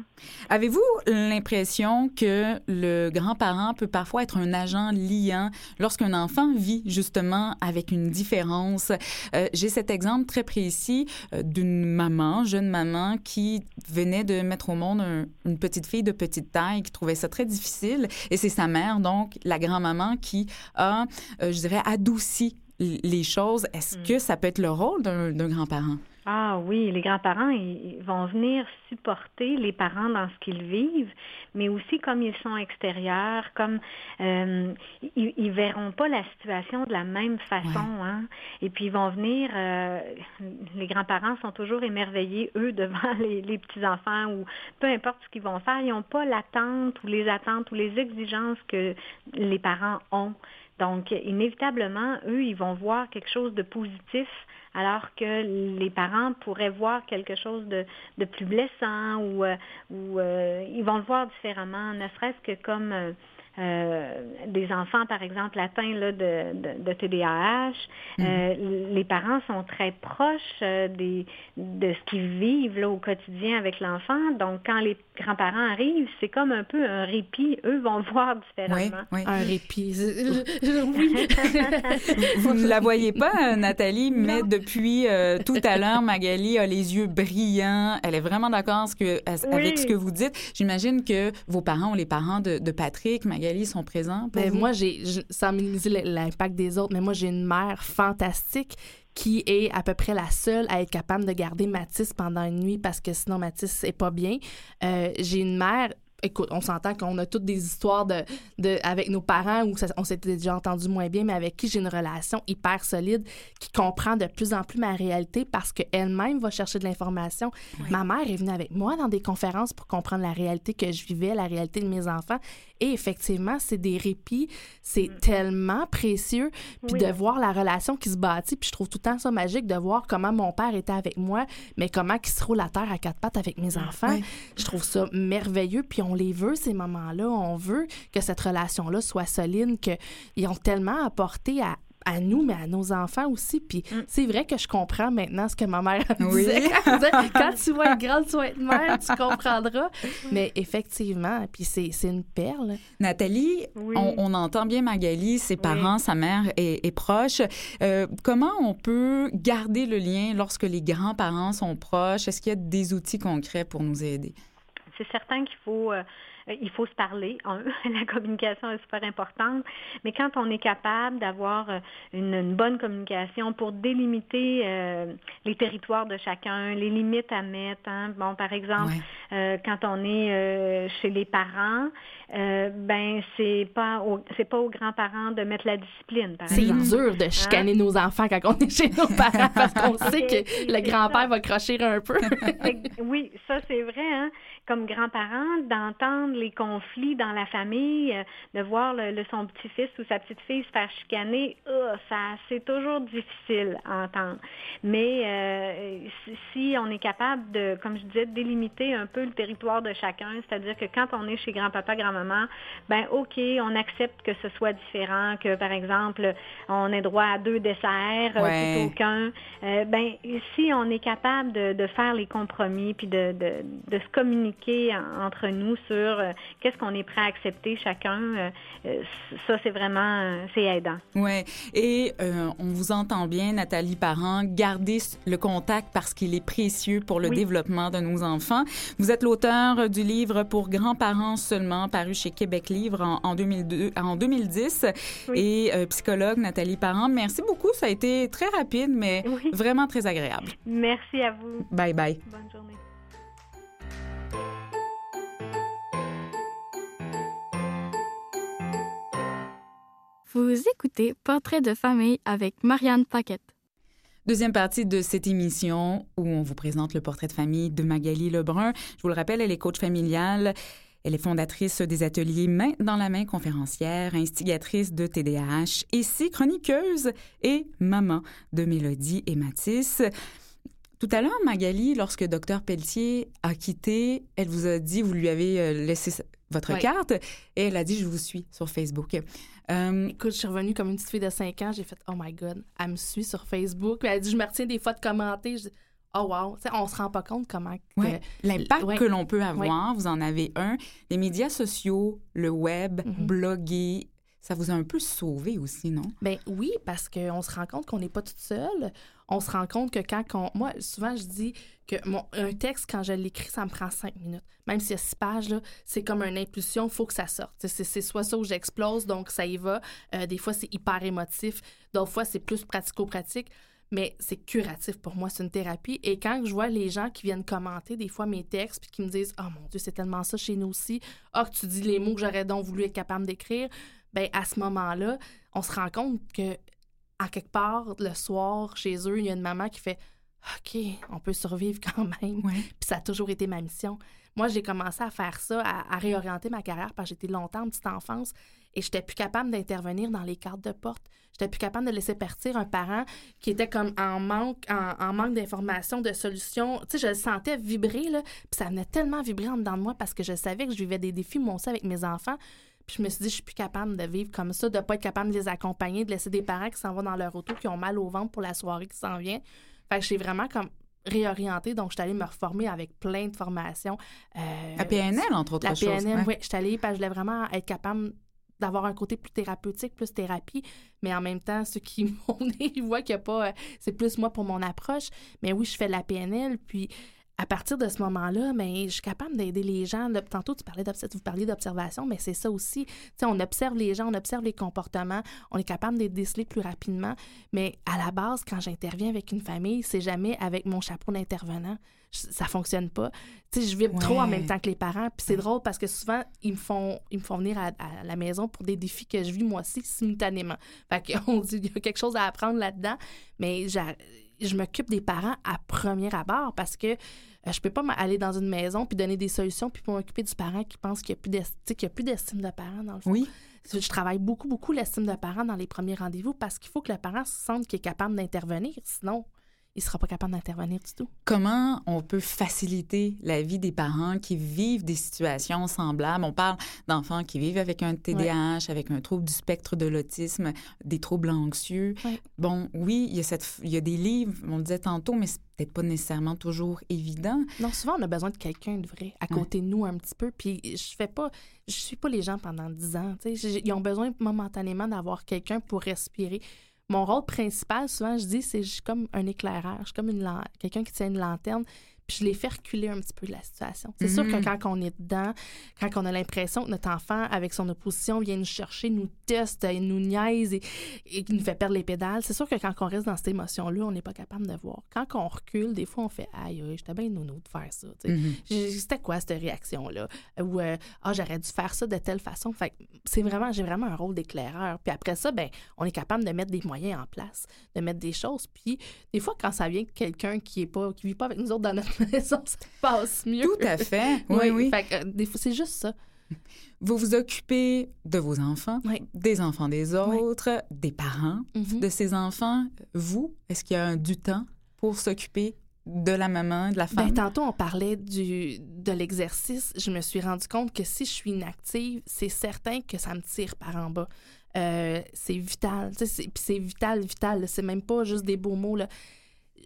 Avez-vous l'impression que le grand-parent peut parfois être un agent liant lorsqu'un enfant vit justement avec une différence? Euh, J'ai cet exemple très précis euh, d'une maman, jeune maman, qui venait de mettre au monde un- une petite fille de petite taille qui trouvait ça très difficile. Et c'est sa mère, donc la grand-maman, qui a, euh, je dirais, adouci les choses. Est-ce Mm. que ça peut être le rôle d'un grand-parent? Ah oui, les grands-parents, ils vont venir supporter les parents dans ce qu'ils vivent, mais aussi comme ils sont extérieurs, comme euh, ils, ils verront pas la situation de la même façon, hein. Et puis ils vont venir, euh, les grands-parents sont toujours émerveillés eux devant les, les petits enfants ou peu importe ce qu'ils vont faire, ils n'ont pas l'attente ou les attentes ou les exigences que les parents ont. Donc, inévitablement, eux, ils vont voir quelque chose de positif alors que les parents pourraient voir quelque chose de, de plus blessant ou, euh, ou euh, ils vont le voir différemment, ne serait-ce que comme euh, des enfants, par exemple, atteints là, de, de, de TDAH, euh, les parents sont très proches euh, des, de ce qu'ils vivent là, au quotidien avec l'enfant. Donc, quand les grands-parents arrivent, c'est comme un peu un répit. Eux vont le voir différemment. oui. Un répit. Oui. Vous ne la voyez pas, euh, Nathalie, mais depuis euh, tout à l'heure, Magali a les yeux brillants. Elle est vraiment d'accord avec Oui. ce que vous dites. J'imagine que vos parents ou les parents de, de Patrick, Magali, sont présents pour Ben, vous? moi, j'ai, sans minimiser l'impact des autres, mais moi, j'ai une mère fantastique qui est à peu près la seule à être capable de garder Mathis pendant une nuit parce que sinon Mathis est pas bien. Euh, j'ai une mère. Écoute, on s'entend qu'on a toutes des histoires de, de avec nos parents où ça- on s'était déjà entendu moins bien, mais avec qui j'ai une relation hyper solide, qui comprend de plus en plus ma réalité parce qu'elle-même va chercher de l'information. Ma mère est venue avec moi dans des conférences pour comprendre la réalité que je vivais, la réalité de mes enfants. Et effectivement, c'est des répits, c'est tellement précieux. Puis Oui. de voir la relation qui se bâtit, puis je trouve tout le temps ça magique de voir comment mon père était avec moi, mais comment il se roule la terre à quatre pattes avec mes enfants. Ouais. Je trouve ça merveilleux. Puis on les veut, ces moments-là. On veut que cette relation-là soit solide, qu'ils ont tellement apporté à à nous, mais à nos enfants aussi. Puis c'est vrai que je comprends maintenant ce que ma mère me Oui. disait. Elle disait, Quand tu vas être grande, tu vas être mère, tu comprendras. Mais effectivement, puis c'est c'est une perle. Nathalie, Oui. on, on entend bien Magali, ses parents, sa mère est, est proche. Euh, comment on peut garder le lien lorsque les grands-parents sont proches? Est-ce qu'il y a des outils concrets pour nous aider? C'est certain qu'il faut, euh, il faut se parler. Un, la communication est super importante, mais quand on est capable d'avoir euh, une, une bonne communication pour délimiter euh, les territoires de chacun, les limites à mettre. hein. Bon, par exemple, Ouais. euh, quand on est euh, chez les parents, euh, ben c'est pas au- c'est pas aux grands-parents de mettre la discipline. Par C'est dur de chicaner nos enfants quand on est chez nos parents parce qu'on sait que le grand-père va crocher un peu. Oui, ça c'est vrai. Hein? Comme grands-parents, d'entendre les conflits dans la famille, euh, de voir le, le- son petit-fils ou sa petite-fille se faire chicaner, euh, ça c'est toujours difficile à entendre. Mais euh, si- on est capable de, comme je disais, de délimiter un peu le territoire de chacun, c'est-à-dire que quand on est chez grand-papa, grand-maman, ben ok, on accepte que ce soit différent, que par exemple on ait droit à deux desserts euh, Ouais. plutôt qu'un. Euh, ben si on est capable de, de faire les compromis puis de, de, de se communiquer en- entre nous sur euh, qu'est-ce qu'on est prêt à accepter chacun, euh, euh, ça c'est vraiment c'est aidant. Oui, et euh, on vous entend bien, Nathalie Parent, gardez le contact parce qu'il est précieux pour le Oui. développement de nos enfants. Vous êtes l'auteur du livre pour grands-parents seulement, paru chez Québec Livre en, en 2002, en 2010, Oui. et euh, psychologue Nathalie Parent. Merci beaucoup, ça a été très rapide, mais Oui. vraiment très agréable. Merci à vous. Bye bye. Bonne journée. Vous écoutez Portrait de famille avec Marianne Paquette. Deuxième partie de cette émission où on vous présente le portrait de famille de Magali Lebrun. Je vous le rappelle, elle est coach familiale. Elle est fondatrice des ateliers Main dans la main conférencière, instigatrice de TDAH, ici chroniqueuse et maman de Mélodie et Mathis. Tout à l'heure, Magali, lorsque Dr Pelletier a quitté, elle vous a dit, vous lui avez euh, laissé votre Oui. carte et elle a dit, je vous suis sur Facebook. Euh, Écoute, je suis revenue comme une petite fille de 5 ans. J'ai fait Oh my God, elle me suit sur Facebook. Puis elle dit Je me retiens des fois de commenter. Je dis Oh wow. Tu sais, on se rend pas compte comment. Ouais. L'impact Ouais. que l'on peut avoir, vous en avez un. Les médias sociaux, le web, Mhm. bloguer, ça vous a un peu sauvé aussi, non? Ben oui, parce qu'on se rend compte qu'on n'est pas toute seule. On se rend compte que quand on... Moi, souvent, je dis que mon, un texte, quand je l'écris, ça me prend cinq minutes. Même s'il y a six pages, c'est comme une impulsion, il faut que ça sorte. C'est, soit ça où j'explose, donc ça y va. Euh, des fois, c'est hyper émotif. D'autres fois, c'est plus pratico-pratique. mais c'est curatif pour moi, c'est une thérapie. Et quand je vois les gens qui viennent commenter des fois mes textes puis qui me disent « Oh mon Dieu, c'est tellement ça chez nous aussi. Ah, que tu dis les mots que j'aurais donc voulu être capable d'écrire. » Ben à ce moment-là, on se rend compte que à quelque part, le soir, chez eux, il y a une maman qui fait OK, on peut survivre quand même. Puis ça a toujours été ma mission. Moi, j'ai commencé à faire ça, à, réorienter ma carrière parce que j'étais longtemps en petite enfance et j'étais plus capable d'intervenir dans les cartes de porte. J'étais plus capable de laisser partir un parent qui était comme en manque, en, manque d'informations, de solutions. Tu sais, je le sentais vibrer, là, puis ça venait tellement vibrer en dedans de moi parce que je savais que je vivais des défis, moi aussi, avec mes enfants. Puis je me suis dit, je suis plus capable de vivre comme ça, de pas être capable de les accompagner, de laisser des parents qui s'en vont dans leur auto, qui ont mal au ventre pour la soirée qui s'en vient. Fait que j'ai vraiment comme réorienté. Donc, je suis allée me reformer avec plein de formations. Euh, la PNL, entre autres la choses. La PNL, oui. Je suis allée parce que je voulais vraiment être capable d'avoir un côté plus thérapeutique, plus thérapie, mais en même temps, ceux qui m'ont ils voient qu'il n'y a pas... Euh, c'est plus moi pour mon approche. Mais oui, je fais la PNL, puis à partir de ce moment-là, mais je suis capable d'aider les gens. Tantôt, tu parlais vous parliez d'observation, mais c'est ça aussi. on observe les gens, on observe les comportements, on est capable de les déceler plus rapidement. Mais à la base, quand j'interviens avec une famille, c'est jamais avec mon chapeau d'intervenant. Ça fonctionne pas. Je vibre trop en même temps que les parents. Puis c'est drôle parce que souvent, ils me font, ils me font venir à, la maison pour des défis que je vis moi aussi simultanément. Fait qu'on dit, il y a quelque chose à apprendre là-dedans. Mais je m'occupe des parents à premier abord parce que euh, je peux pas aller dans une maison puis donner des solutions puis pour m'occuper du parent qui pense qu'il n'y a plus d'estime de parent dans le fond. Oui. Je travaille beaucoup, beaucoup l'estime de parent dans les premiers rendez-vous parce qu'il faut que le parent se sente qu'il est capable d'intervenir. Sinon, il ne sera pas capable d'intervenir du tout. Comment on peut faciliter la vie des parents qui vivent des situations semblables? On parle d'enfants qui vivent avec un TDAH, avec un trouble du spectre de l'autisme, des troubles anxieux. Bon, oui, il y, a cette, il y a des livres, on le disait tantôt, mais c'est peut-être pas nécessairement toujours évident. Non, souvent, on a besoin de quelqu'un de vrai à côté de nous un petit peu. Puis je fais pas, je suis pas les gens pendant dix ans. Ils ont besoin momentanément d'avoir quelqu'un pour respirer mon rôle principal, souvent, je dis, c'est comme un éclairage, comme une quelqu'un qui tient une lanterne puis je les fais reculer un petit peu de la situation. C'est sûr que mm-hmm. quand on est dedans, quand on a l'impression que notre enfant, avec son opposition, vient nous chercher, nous teste, nous niaise et, et nous fait perdre les pédales, c'est sûr que quand on reste dans cette émotion-là, on n'est pas capable de voir. Quand on recule, des fois, on fait Aïe, j'étais bien nounou de faire ça. Mm-hmm. C'était quoi cette réaction-là? Ou euh, Ah, j'aurais dû faire ça de telle façon. Fait c'est vraiment, j'ai vraiment un rôle d'éclaireur. Puis après ça, ben, on est capable de mettre des moyens en place, de mettre des choses. Puis des fois, quand ça vient de quelqu'un qui est pas, qui vit pas avec nous autres dans notre maison, ça passe mieux. Tout à fait. Oui, oui. C'est juste ça. Vous vous occupez de vos enfants, des enfants des autres, des parents mm-hmm. de ces enfants. Vous, est-ce qu'il y a du temps pour s'occuper de la maman, de la ben, femme? tantôt, on parlait du, de l'exercice. Je me suis rendu compte que si je suis inactive, c'est certain que ça me tire par en bas. Euh, c'est vital. Puis c'est vital, vital. C'est même pas juste des beaux mots. Là.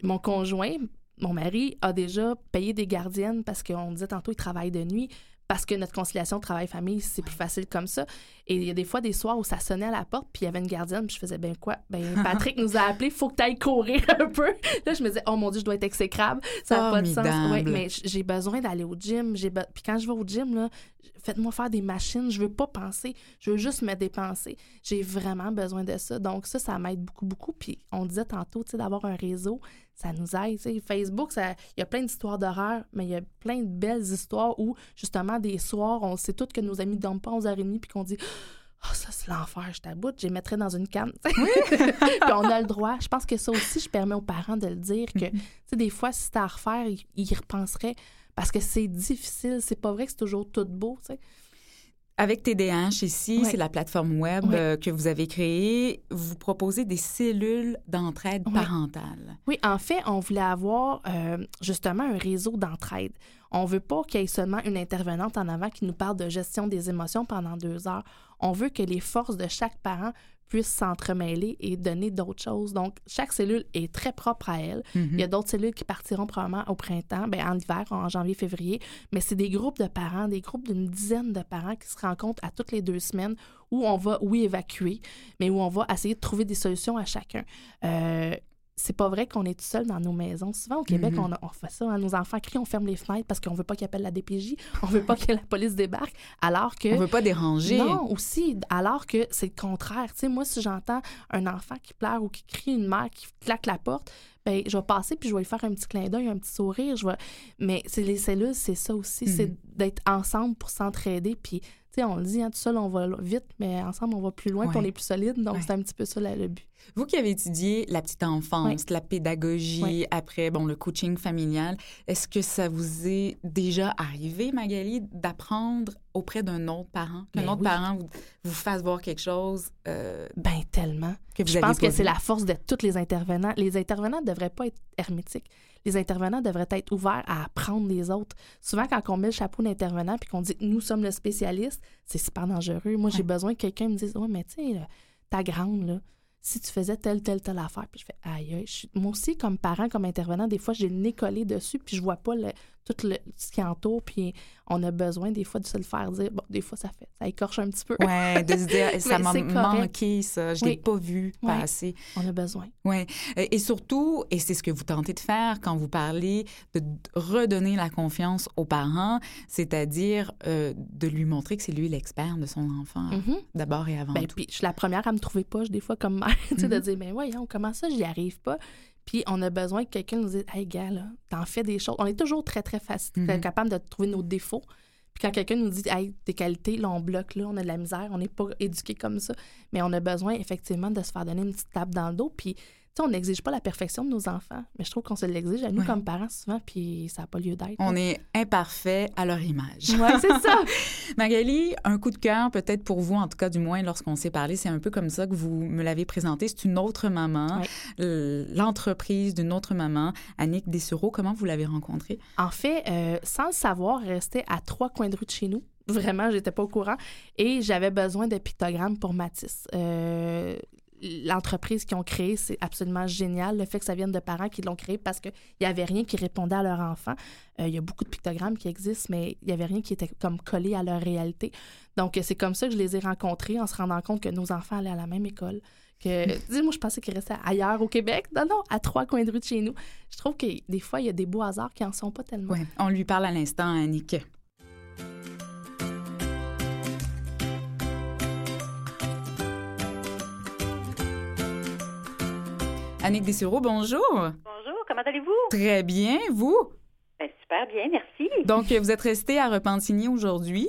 Mon conjoint, mon mari a déjà payé des gardiennes parce qu'on disait tantôt, il travaille de nuit parce que notre conciliation travail-famille, c'est plus facile comme ça. Et il y a des fois des soirs où ça sonnait à la porte, puis il y avait une gardienne, puis je faisais, ben quoi? Ben Patrick nous a appelé, faut que tu ailles courir un peu. Là, je me disais, oh mon Dieu, je dois être exécrable. Ça n'a pas de sens. Ouais, mais j'ai besoin d'aller au gym. Puis quand je vais au gym, là, faites-moi faire des machines. Je veux pas penser. Je veux juste me dépenser. J'ai vraiment besoin de ça. Donc, ça, ça m'aide beaucoup, beaucoup. Puis on disait tantôt, tu sais, d'avoir un réseau, ça nous aide. Facebook, il y a plein d'histoires d'horreur, mais il y a plein de belles histoires où, justement, des soirs, on sait toutes que nos amis ne dorment pas 11h30 puis qu'on dit oh, ça, c'est l'enfer, je t'aboute, je les mettrais dans une canne. puis on a le droit. Je pense que ça aussi, je permets aux parents de le dire que, mm-hmm. tu sais, des fois, si c'était à refaire, ils, y repenseraient parce que c'est difficile. C'est pas vrai que c'est toujours tout beau, tu sais. Avec TDH ici, c'est la plateforme web euh, que vous avez créée. Vous proposez des cellules d'entraide parentale. Oui, en fait, on voulait avoir euh, justement un réseau d'entraide. On veut pas qu'il y ait seulement une intervenante en avant qui nous parle de gestion des émotions pendant deux heures. On veut que les forces de chaque parent puissent s'entremêler et donner d'autres choses. Donc, chaque cellule est très propre à elle. Il y a mhm. d'autres cellules qui partiront probablement au printemps, ben, en hiver, en janvier, février, mais c'est des groupes de parents, des groupes d'une dizaine de parents qui se rencontrent à toutes les deux semaines où on va, oui, évacuer, mais où on va essayer de trouver des solutions à chacun. Euh, c'est pas vrai qu'on est tout seul dans nos maisons. Souvent, au Québec, Mhm. on, a- on fait ça. hein. Nos enfants crient, on ferme les fenêtres parce qu'on veut pas qu'ils appellent la DPJ, on veut pas que la police débarque. Alors que. On veut pas déranger. Non, aussi, alors que c'est le contraire. Tu sais, moi, si j'entends un enfant qui pleure ou qui crie, une mère qui claque la porte, ben, je vais passer puis je vais lui faire un petit clin d'œil, un petit sourire. Je vais... Mais c'est les cellules, c'est ça aussi, Mhm. c'est d'être ensemble pour s'entraider. Puis, sais, on le dit, hein, tout seul, on va vite, mais ensemble, on va plus loin, puis Ouais. on est plus solide. Donc, Ouais. c'est un petit peu ça, là, le but. Vous qui avez étudié la petite enfance, la pédagogie, après, bon, le coaching familial, est-ce que ça vous est déjà arrivé, Magali, d'apprendre auprès d'un autre parent, qu'un Ben autre oui. parent vous, vous fasse voir quelque chose euh, Ben, tellement. que vous Je pense que c'est la force de tous les intervenants. Les intervenants ne devraient pas être hermétiques. Les intervenants devraient être ouverts à apprendre des autres. Souvent, quand on met le chapeau d'intervenant puis qu'on dit nous sommes le spécialiste, c'est super dangereux. Moi, j'ai Ouais. besoin que quelqu'un me dise Ouais, mais tu sais, ta grande, là, si tu faisais telle, telle, telle affaire, puis je fais aïe, aïe. Moi aussi, comme parent, comme intervenant, des fois, j'ai le nez collé dessus, puis je vois pas le- tout le, ce qui entoure, puis on a besoin des fois de se le faire dire. Bon, des fois, ça fait, ça écorche un petit peu. Ouais, de se dire, ça m'a manqué, ça, je l'ai Oui. pas vu passer. On a besoin. Oui. Et surtout, et c'est ce que vous tentez de faire quand vous parlez de redonner la confiance aux parents, c'est-à-dire euh, de lui montrer que c'est lui l'expert de son enfant, Mhm. d'abord et avant Ben, tout. puis je suis la première à me trouver poche des fois comme mère, tu sais, de Mhm. dire, mais voyons, comment ça, j'y arrive pas? Puis on a besoin que quelqu'un nous dise, hey, gars, là, t'en fais des choses. On est toujours très, très facile, Mhm. capable de trouver nos défauts. Puis quand quelqu'un nous dit, hey, tes qualités, là, on bloque, là, on a de la misère, on n'est pas éduqué comme ça. Mais on a besoin, effectivement, de se faire donner une petite tape dans le dos. Puis, on n'exige pas la perfection de nos enfants, mais je trouve qu'on se l'exige à nous comme parents souvent, puis ça n'a pas lieu d'être. On là. est imparfait à leur image. Ouais, c'est ça. Magali, un coup de cœur, peut-être pour vous, en tout cas du moins lorsqu'on s'est parlé, c'est un peu comme ça que vous me l'avez présenté. C'est une autre maman, l'entreprise d'une autre maman, Annick Dessureau. Comment vous l'avez rencontrée? En fait, euh, sans le savoir, elle restait à trois coins de rue de chez nous. Vraiment, j'étais pas au courant. Et j'avais besoin de pictogrammes pour Matisse. Euh, L'entreprise qu'ils ont créée, c'est absolument génial. Le fait que ça vienne de parents qui l'ont créé parce qu'il n'y avait rien qui répondait à leur enfant. Euh, Il y a beaucoup de pictogrammes qui existent, mais il n'y avait rien qui était comme collé à leur réalité. Donc, euh, c'est comme ça que je les ai rencontrés en se rendant compte que nos enfants allaient à la même école. Que, dis moi, je pensais qu'ils restaient ailleurs au Québec. Non, non, à trois coins de rue de chez nous. Je trouve que des fois, il y a des beaux hasards qui en sont pas tellement. Oui, on lui parle à l'instant, Annick. Annick Dessureau, bonjour. Bonjour, comment allez-vous? Très bien, vous? Ben, super bien, merci. Donc, vous êtes resté à Repentigny aujourd'hui?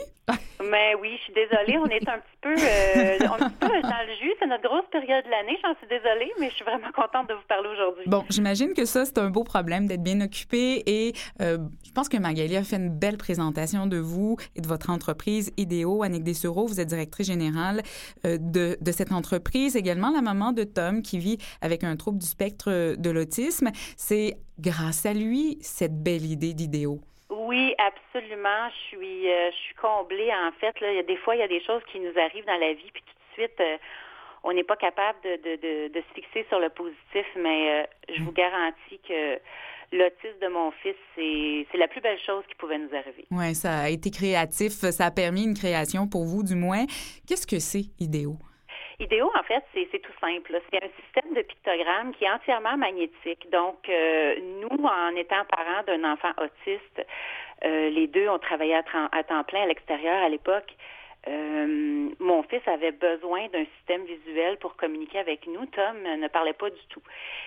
Mais oui, je suis désolée, on est un petit peu, euh, un peu dans le jus. C'est notre grosse période de l'année, j'en suis désolée, mais je suis vraiment contente de vous parler aujourd'hui. Bon, j'imagine que ça, c'est un beau problème d'être bien occupé et euh, je pense que Magali a fait une belle présentation de vous et de votre entreprise Idéo. Annick Dessureau, vous êtes directrice générale euh, de, de cette entreprise, également la maman de Tom qui vit avec un trouble du spectre de l'autisme. C'est grâce à lui cette belle idée d'Idéo. Oui, absolument. Je suis, euh, je suis comblée. En fait, des fois, il y a des choses qui nous arrivent dans la vie, puis tout de suite, euh, on n'est pas capable de, se fixer sur le positif, mais euh, je vous garantis que l'autisme de mon fils, c'est c'est la plus belle chose qui pouvait nous arriver. Oui, ça a été créatif, ça a permis une création pour vous du moins. Qu'est-ce que c'est Idéo? Idéo, en fait, c'est tout simple. C'est un système de pictogrammes qui est entièrement magnétique. Donc, euh, nous, en étant parents d'un enfant autiste, euh, les deux ont travaillé à temps plein à l'extérieur à l'époque. Euh, mon fils avait besoin d'un système visuel pour communiquer avec nous. Tom ne parlait pas du tout.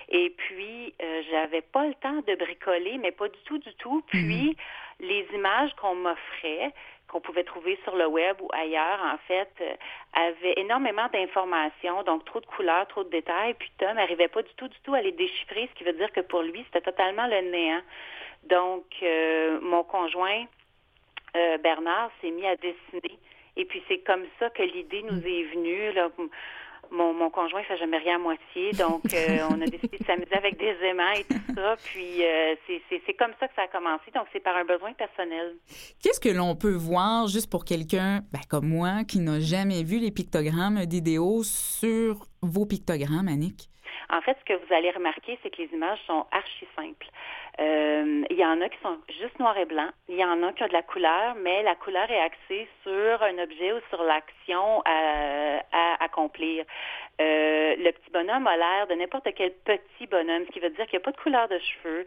Et puis, euh, j'avais pas le temps de bricoler, mais pas du tout, du tout. Puis, les images qu'on m'offrait, qu'on pouvait trouver sur le web ou ailleurs, en fait, euh, avaient énormément d'informations, donc trop de couleurs, trop de détails. Puis Tom n'arrivait pas du tout, du tout à les déchiffrer, ce qui veut dire que pour lui, c'était totalement le néant. Donc, euh, mon conjoint, euh, Bernard, s'est mis à dessiner. Et puis, c'est comme ça que l'idée nous est venue. Là. Mon, mon conjoint ne fait jamais rien à moitié, donc euh, on a décidé de s'amuser avec des aimants et tout ça. Puis, euh, c'est comme ça que ça a commencé. Donc, c'est par un besoin personnel. Qu'est-ce que l'on peut voir juste pour quelqu'un ben, comme moi qui n'a jamais vu les pictogrammes d'idéaux sur vos pictogrammes, Annick? En fait, ce que vous allez remarquer, c'est que les images sont archi simples. Euh, il y en a qui sont juste noir et blanc. Il y en a qui ont de la couleur, mais la couleur est axée sur un objet ou sur l'action à, accomplir. Euh, le petit bonhomme a l'air de n'importe quel petit bonhomme, ce qui veut dire qu'il n'y a pas de couleur de cheveux,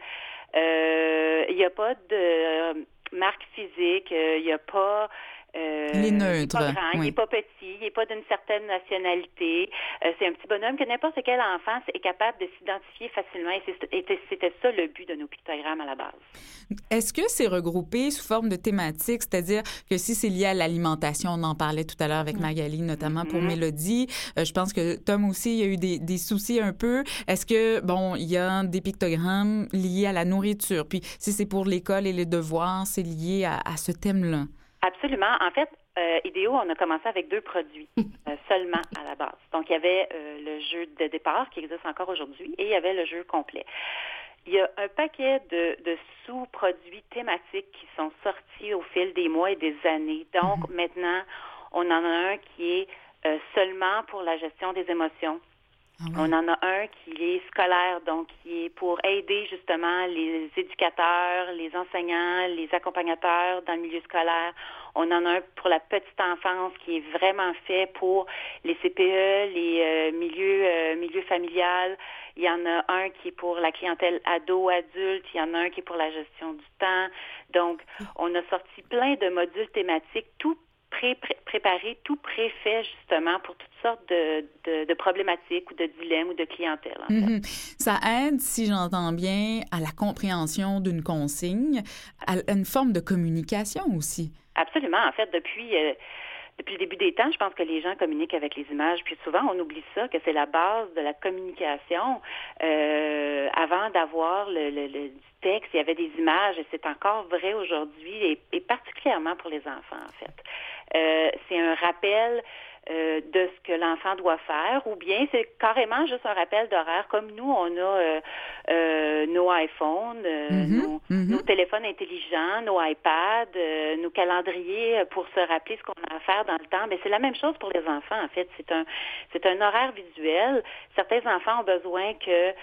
euh, il n'y a pas de marque physique, il n'y a pas euh, il est neutre. Il n'est pas petit, il n'est pas d'une certaine nationalité. Euh, c'est un petit bonhomme que n'importe quel enfant est capable de s'identifier facilement. Et c'était ça le but de nos pictogrammes à la base. Est-ce que c'est regroupé sous forme de thématiques, c'est-à-dire que si c'est lié à l'alimentation, on en parlait tout à l'heure avec mm. Magali, notamment pour mm-hmm. Mélodie. Euh, je pense que Tom aussi, il y a eu des, des soucis un peu. Est-ce que, bon, il y a des pictogrammes liés à la nourriture? Puis si c'est pour l'école et les devoirs, c'est lié à, à ce thème-là? Absolument. En fait, euh, Idéo, on a commencé avec deux produits euh, seulement à la base. Donc, il y avait euh, le jeu de départ qui existe encore aujourd'hui et il y avait le jeu complet. Il y a un paquet de, sous-produits thématiques qui sont sortis au fil des mois et des années. Donc, mhm. maintenant, on en a un qui est seulement pour la gestion des émotions. Ah On en a un qui est scolaire, donc qui est pour aider justement les éducateurs, les enseignants, les accompagnateurs dans le milieu scolaire. On en a un pour la petite enfance qui est vraiment fait pour les CPE, les euh, milieux, euh, milieux familial. Il y en a un qui est pour la clientèle ado-adulte. Il y en a un qui est pour la gestion du temps. Donc, on a sorti plein de modules thématiques, tout préparé, tout préfet justement pour toutes sortes de, problématiques ou de dilemmes ou de clientèle. Mhm. Ça aide, si j'entends bien, à la compréhension d'une consigne, à une forme de communication aussi. Absolument. En fait, depuis... Euh, depuis le début des temps, je pense que les gens communiquent avec les images. Puis souvent, on oublie ça, que c'est la base de la communication. Euh, avant d'avoir le, le, texte, il y avait des images, et c'est encore vrai aujourd'hui, et, particulièrement pour les enfants, en fait. Euh, c'est un rappel euh, de ce que l'enfant doit faire, ou bien c'est carrément juste un rappel d'horaire, comme nous, on a euh, nos iPhones, mm-hmm. Mm-hmm. nos, téléphones intelligents, nos iPads, nos calendriers pour se rappeler ce qu'on a à faire dans le temps. Mais c'est la même chose pour les enfants, en fait. C'est un, c'est un horaire visuel. Certains enfants ont besoin que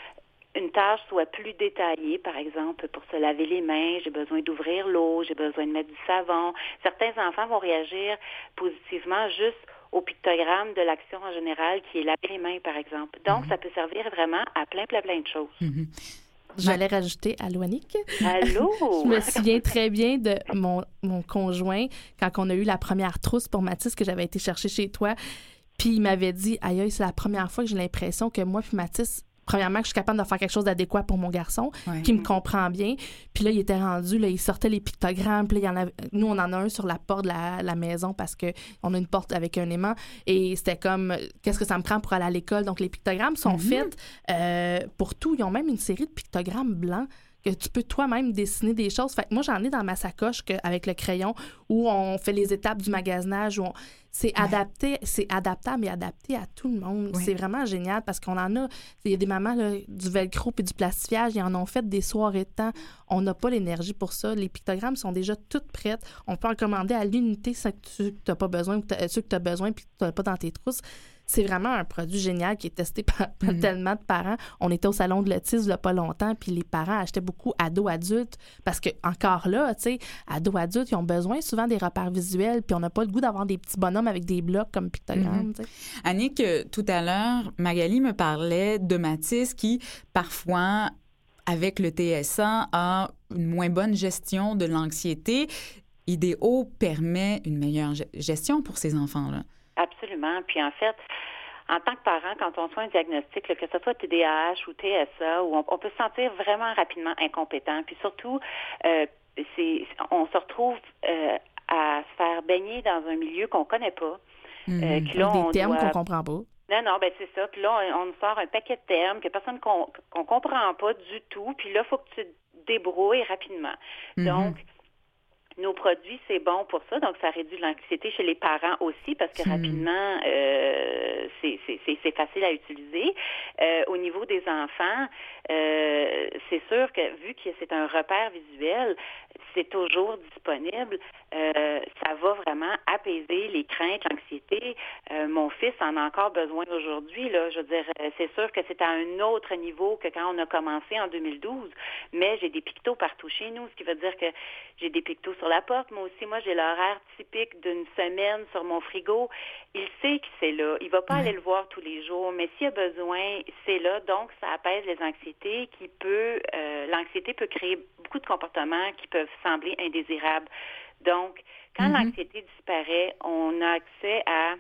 une tâche soit plus détaillée, par exemple, pour se laver les mains, j'ai besoin d'ouvrir l'eau, j'ai besoin de mettre du savon. Certains enfants vont réagir positivement juste au pictogramme de l'action en général qui est laver les mains, par exemple. Donc, mhm. ça peut servir vraiment à plein, plein, plein de choses. Mhm. J'allais rajouter Allô, Annick. Allô! je me souviens très bien de mon, mon conjoint quand on a eu la première trousse pour Mathis que j'avais été chercher chez toi. Puis il m'avait dit Aïe, c'est la première fois que j'ai l'impression que moi puis Mathis, premièrement, que je suis capable de faire quelque chose d'adéquat pour mon garçon, qui me comprend bien. Puis là, il était rendu, là, il sortait les pictogrammes. Puis là, il y en avait, nous, on en a un sur la porte de la, maison parce qu'on a une porte avec un aimant. Et c'était comme, qu'est-ce que ça me prend pour aller à l'école? Donc, les pictogrammes sont mhm. faits euh, pour tout. Ils ont même une série de pictogrammes blancs que tu peux toi-même dessiner des choses. Fait moi, j'en ai dans ma sacoche avec le crayon où on fait les étapes du magasinage, où c'est adapté, c'est adaptable et adapté à tout le monde. C'est vraiment génial parce qu'on en a, il y a des mamans du velcro et du plastifiage, ils en ont fait des soirées de temps. On n'a pas l'énergie pour ça. Les pictogrammes sont déjà toutes prêtes. On peut en commander à l'unité ceux que tu n'as pas besoin, ceux que tu as besoin puis que tu n'as pas dans tes trousses c'est vraiment un produit génial qui est testé par, mhm. tellement de parents. On était au salon de l'autisme il n'y a pas longtemps, puis les parents achetaient beaucoup ados-adultes parce que, encore là, tu sais, ados-adultes, ils ont besoin souvent des repères visuels, puis on n'a pas le goût d'avoir des petits bonhommes avec des blocs comme pictogrammes. Mhm. Annick, euh, tout à l'heure, Magali me parlait de Matisse qui, parfois, avec le TSA, a une moins bonne gestion de l'anxiété. IDEO permet une meilleure gestion pour ces enfants-là. Absolument. Puis en fait, en tant que parent, quand on soit un diagnostic, que ce soit TDAH ou TSA, où on, peut se sentir vraiment rapidement incompétent. Puis surtout, euh, c'est, on se retrouve euh, à se faire baigner dans un milieu qu'on connaît pas. Mmh. Euh, des termes qu'on comprend pas. Non, non, ben c'est ça. Puis là, on, sort un paquet de termes que personne qu'on qu'on comprend pas du tout. Puis là, il faut que tu te débrouilles rapidement. Mm-hmm. Donc, nos produits, c'est bon pour ça. Donc, ça réduit l'anxiété chez les parents aussi parce que hmm. rapidement, euh, c'est facile à utiliser. Euh, au niveau des enfants, euh, c'est sûr que vu que c'est un repère visuel, c'est toujours disponible. ça va vraiment apaiser les craintes, l'anxiété. Euh, mon fils en a encore besoin aujourd'hui. Là, je veux dire, euh, c'est sûr que c'est à un autre niveau que quand on a commencé en 2012. Mais j'ai des pictos partout chez nous, ce qui veut dire que j'ai des pictos sur la porte. Moi aussi, moi, j'ai l'horaire typique d'une semaine sur mon frigo. Il sait que c'est là. Il va pas aller le voir tous les jours, mais s'il a besoin, c'est là. Donc, ça apaise les anxiétés qui peut, euh, l'anxiété peut créer beaucoup de comportements qui peuvent sembler indésirables. Donc, quand Mhm. l'anxiété disparaît, on a accès à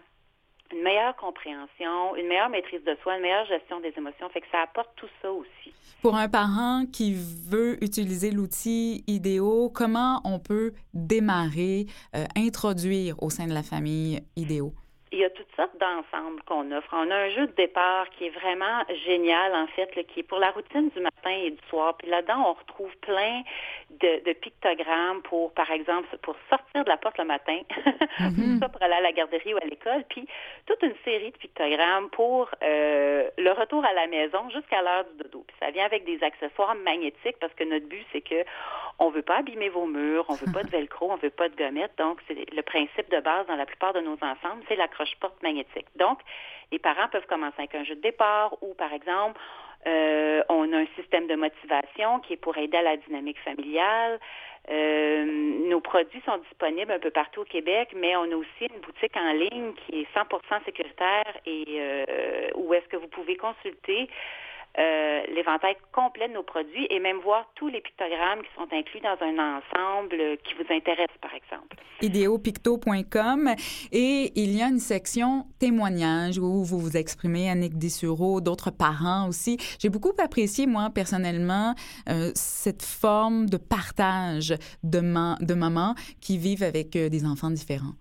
une meilleure compréhension, une meilleure maîtrise de soi, une meilleure gestion des émotions. Fait que ça apporte tout ça aussi. Pour un parent qui veut utiliser l'outil IDEO, comment on peut démarrer, euh, introduire au sein de la famille IDEO? Il y a toutes sortes d'ensembles qu'on offre. On a un jeu de départ qui est vraiment génial, en fait, là, qui est pour la routine du matin et du soir. Puis là-dedans, on retrouve plein de, de pictogrammes pour, par exemple, pour sortir de la porte le matin, ça pour aller à la garderie ou à l'école, puis toute une série de pictogrammes pour euh, le retour à la maison jusqu'à l'heure du dodo. Puis ça vient avec des accessoires magnétiques parce que notre but, c'est que on veut pas abîmer vos murs, on veut pas de velcro, on veut pas de gommettes. Donc, c'est le principe de base dans la plupart de nos ensembles, c'est l'accroche-porte magnétique. Donc, les parents peuvent commencer avec un jeu de départ ou, par exemple, euh, on a un système de motivation qui est pour aider à la dynamique familiale. Euh, nos produits sont disponibles un peu partout au Québec, mais on a aussi une boutique en ligne qui est 100% sécuritaire et euh, où est-ce que vous pouvez consulter euh, l'éventail complet de nos produits et même voir tous les pictogrammes qui sont inclus dans un ensemble qui vous intéresse, par exemple. ideopicto.com et il y a une section témoignages où vous vous exprimez, Annick Dessureau, d'autres parents aussi. J'ai beaucoup apprécié, moi, personnellement, euh, cette forme de partage de, ma de mamans qui vivent avec euh, des enfants différents.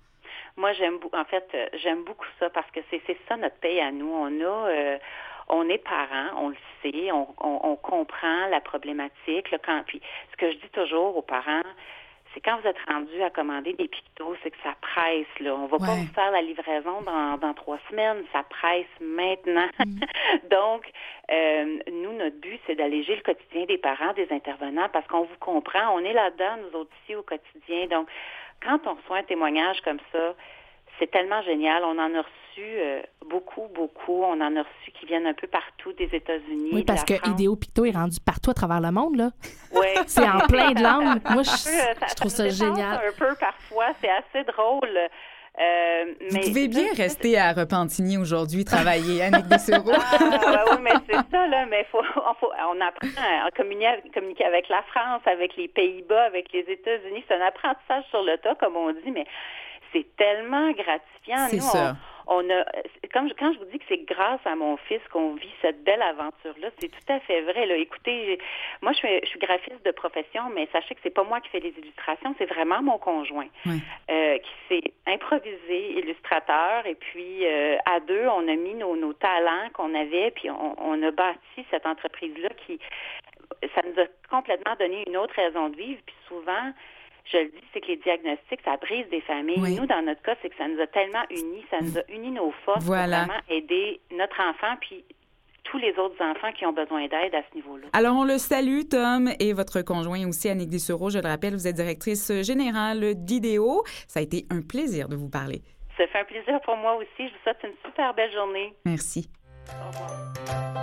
Moi, j'aime en fait, j'aime beaucoup ça parce que c'est ça notre pays à nous. On a euh, on est parents, on le sait, on, on, on comprend la problématique. Là, quand, puis ce que je dis toujours aux parents, c'est quand vous êtes rendu à commander des pictos, c'est que ça presse. Là. On va pas vous faire la livraison dans, dans trois semaines, ça presse maintenant. Donc, euh, nous, notre but, c'est d'alléger le quotidien des parents, des intervenants, parce qu'on vous comprend. On est là-dedans, nous autres ici, au quotidien. Donc, quand on reçoit un témoignage comme ça, c'est tellement génial. On en a reçu euh, beaucoup, beaucoup. On en a reçu qui viennent un peu partout des États-Unis. Oui, de parce la que France. Idéo Picto est rendu partout à travers le monde, là. Ouais. C'est en plein de langues. Moi, je, Ça je trouve ça génial. un peu parfois. C'est assez drôle. Euh, Vous mais pouvez bien rester à Repentigny aujourd'hui, travailler, Annick Dessureau. Ah, ouais, oui, mais c'est ça, là. Mais faut, on, faut, on apprend à communiquer, communiquer avec la France, avec les Pays-Bas, avec les États-Unis. C'est un apprentissage sur le tas, comme on dit, mais c'est tellement gratifiant. Nous, ça. On, on a, comme je- quand je vous dis que c'est grâce à mon fils qu'on vit cette belle aventure-là, c'est tout à fait vrai. Là. Écoutez, moi, je suis, je suis graphiste de profession, mais sachez que c'est pas moi qui fais les illustrations, c'est vraiment mon conjoint euh, qui s'est improvisé illustrateur. Et puis, euh, à deux, on a mis nos, nos talents qu'on avait, puis on, on a bâti cette entreprise-là qui, ça nous a complètement donné une autre raison de vivre. Puis souvent, je le dis, c'est que les diagnostics, ça brise des familles. Oui. Nous, dans notre cas, c'est que ça nous a tellement unis, ça nous a uni nos forces Voilà. pour vraiment aider notre enfant, puis tous les autres enfants qui ont besoin d'aide à ce niveau-là. Alors, on le salue, Tom, et votre conjoint aussi, Annick Dessureau. Je le rappelle, vous êtes directrice générale d'IDEO. Ça a été un plaisir de vous parler. Ça fait un plaisir pour moi aussi. Je vous souhaite une super belle journée. Merci. Au revoir.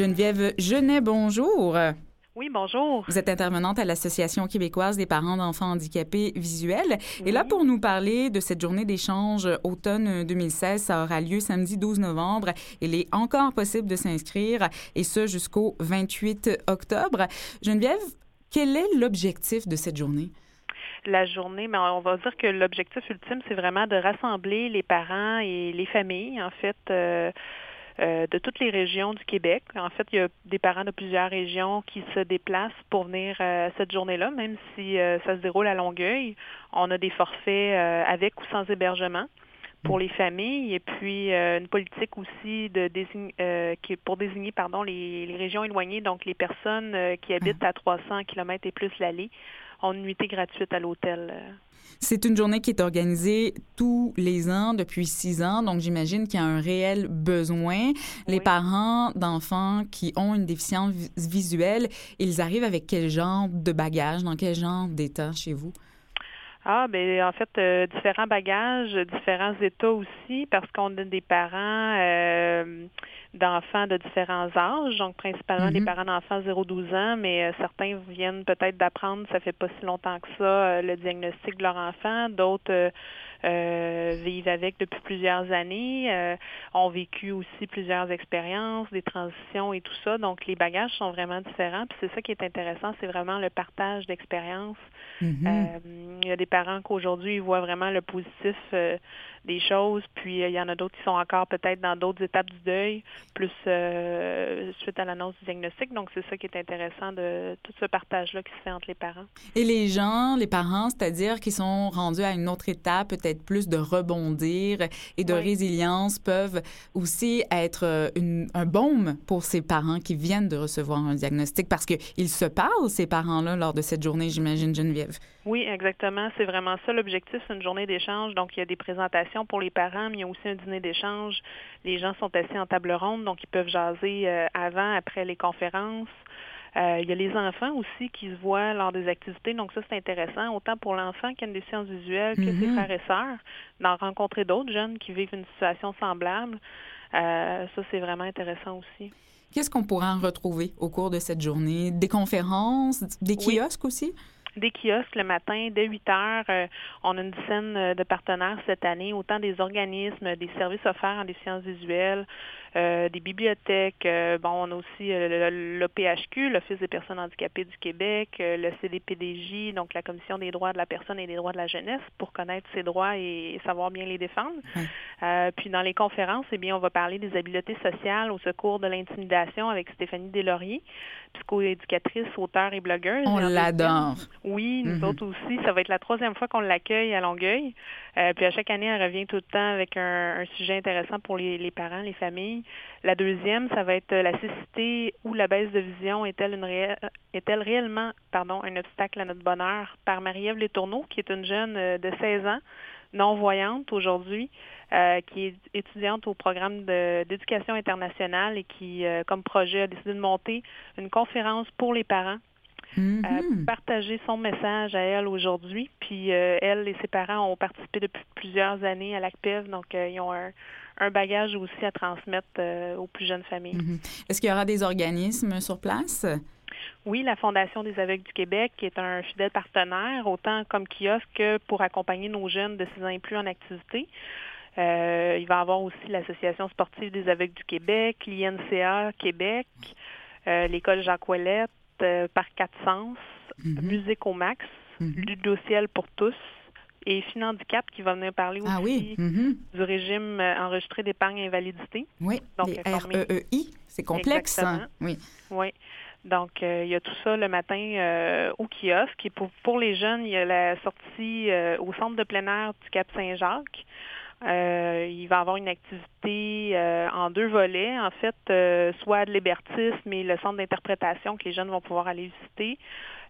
Geneviève Genet, bonjour. Oui, bonjour. Vous êtes intervenante à l'Association québécoise des parents d'enfants handicapés visuels. Et là, pour nous parler de cette journée d'échange automne 2016, ça aura lieu samedi 12 novembre. Il est encore possible de s'inscrire, et ce jusqu'au 28 octobre. Geneviève, quel est l'objectif de cette journée? La journée, mais on va dire que l'objectif ultime, c'est vraiment de rassembler les parents et les familles, en fait. euh, euh, de toutes les régions du Québec. En fait, il y a des parents de plusieurs régions qui se déplacent pour venir euh, cette journée-là, même si euh, ça se déroule à Longueuil. On a des forfaits avec ou sans hébergement pour les familles et puis une politique aussi de désign, qui pour désigner pardon les, les, régions éloignées donc les personnes qui habitent à 300 km et plus l'allée une nuitée gratuite à l'hôtel. C'est une journée qui est organisée tous les ans depuis six ans, donc j'imagine qu'il y a un réel besoin. Les parents d'enfants qui ont une déficience visuelle, ils arrivent avec quel genre de bagage, dans quel genre d'état chez vous? Ah, ben en fait, euh, différents bagages, différents états aussi, parce qu'on a des parents euh, d'enfants de différents âges, donc principalement des mm-hmm. parents d'enfants 0-12 ans, mais euh, certains viennent peut-être d'apprendre, ça fait pas si longtemps que ça, le diagnostic de leur enfant, d'autres vivent avec depuis plusieurs années, ont vécu aussi plusieurs expériences, des transitions et tout ça, donc les bagages sont vraiment différents, puis c'est ça qui est intéressant, c'est vraiment le partage d'expériences. Mm-hmm. il y a des parents qu'aujourd'hui ils voient vraiment le positif euh, des choses, puis euh, il y en a d'autres qui sont encore peut-être dans d'autres étapes du deuil, plus euh, suite à l'annonce du diagnostic. Donc c'est ça qui est intéressant de tout ce partage-là qui se fait entre les parents. Et les gens, les parents, c'est-à-dire qui sont rendus à une autre étape, peut-être plus de rebondir et de résilience, peuvent aussi être un baume pour ces parents qui viennent de recevoir un diagnostic parce qu'ils se parlent, ces parents-là, lors de cette journée, j'imagine, Geneviève. Oui, exactement. C'est vraiment ça l'objectif. C'est une journée d'échange. Donc, il y a des présentations pour les parents, mais il y a aussi un dîner d'échange. Les gens sont assis en table ronde, donc ils peuvent jaser euh, avant, après les conférences. Euh, il y a les enfants aussi qui se voient lors des activités, donc ça c'est intéressant, autant pour l'enfant qui a une déficience visuelle que ses mm-hmm. frères et sœurs, d'en rencontrer d'autres jeunes qui vivent une situation semblable. Euh, ça c'est vraiment intéressant aussi. Qu'est-ce qu'on pourra en retrouver au cours de cette journée? Des conférences, des kiosques aussi? Des kiosques le matin dès 8 heures. Euh, on a une dizaine euh, de partenaires cette année, autant des organismes, des services offerts en déficience visuelle, euh, des bibliothèques. bon, on a aussi l'OPHQ, l'Office des personnes handicapées du Québec, le CDPDJ, donc la Commission des droits de la personne et des droits de la jeunesse, pour connaître ses droits et, savoir bien les défendre. puis dans les conférences, eh bien, on va parler des habiletés sociales au secours de l'intimidation avec Stéphanie Deslauriers, psychoéducatrice, auteure et blogueuse. On l'adore. Oui, nous mm-hmm. autres aussi. Ça va être la troisième fois qu'on l'accueille à Longueuil. Euh, puis à chaque année, elle revient tout le temps avec un, sujet intéressant pour les, parents, les familles. La deuxième, ça va être la cécité ou la baisse de vision est-elle une est-elle réellement pardon, un obstacle à notre bonheur? Par Marie-Ève Letourneau, qui est une jeune euh, de 16 ans, non-voyante aujourd'hui, euh, qui est étudiante au programme d'éducation internationale et qui, comme projet, a décidé de monter une conférence pour les parents Mm partager son message à elle aujourd'hui. Puis euh, elle et ses parents ont participé depuis plusieurs années à l'ACPEV, donc euh, ils ont un, bagage aussi à transmettre aux plus jeunes familles. Mm-hmm. Est-ce qu'il y aura des organismes sur place? Oui, la Fondation des aveugles du Québec, qui est un fidèle partenaire, autant comme kiosque que pour accompagner nos jeunes de 6 ans et plus en activité. il va y avoir aussi l'Association sportive des aveugles du Québec, l'INCA Québec, l'École Jacques Ouellette, euh, par quatre sens, mhm. Musique au max, mm Ludociel pour tous et Finandicap qui va venir parler ah aussi mhm. du régime euh, enregistré d'épargne invalidité. Oui, Donc, les REEI, c'est complexe. Hein? Oui. Oui. Donc, euh, il y a tout ça le matin au kiosque. Et pour, pour les jeunes, il y a la sortie au centre de plein air du Cap Saint-Jacques. Euh, il va avoir une activité euh, en deux volets, en fait, euh, soit de l'hébertisme et le centre d'interprétation que les jeunes vont pouvoir aller visiter,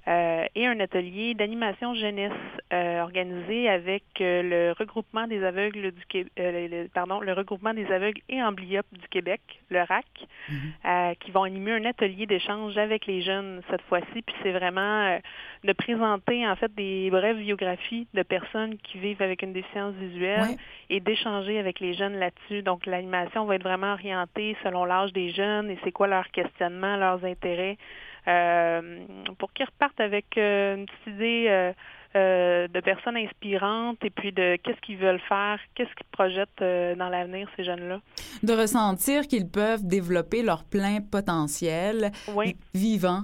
euh, et un atelier d'animation jeunesse euh, organisé avec euh, le regroupement des aveugles du le, pardon le regroupement des aveugles et amblyopes du Québec, le RAC, mhm. qui vont animer un atelier d'échange avec les jeunes cette fois-ci. Puis c'est vraiment de présenter en fait des brèves biographies de personnes qui vivent avec une déficience visuelle et d'échanger avec les jeunes là-dessus. Donc l'animation va être vraiment orientée selon l'âge des jeunes et c'est quoi leurs questionnements, leurs intérêts. Euh, pour qu'ils repartent avec euh, une petite idée euh, de personnes inspirantes et puis de qu'est-ce qu'ils veulent faire, qu'est-ce qu'ils projettent dans l'avenir, ces jeunes-là. De ressentir qu'ils peuvent développer leur plein potentiel vivant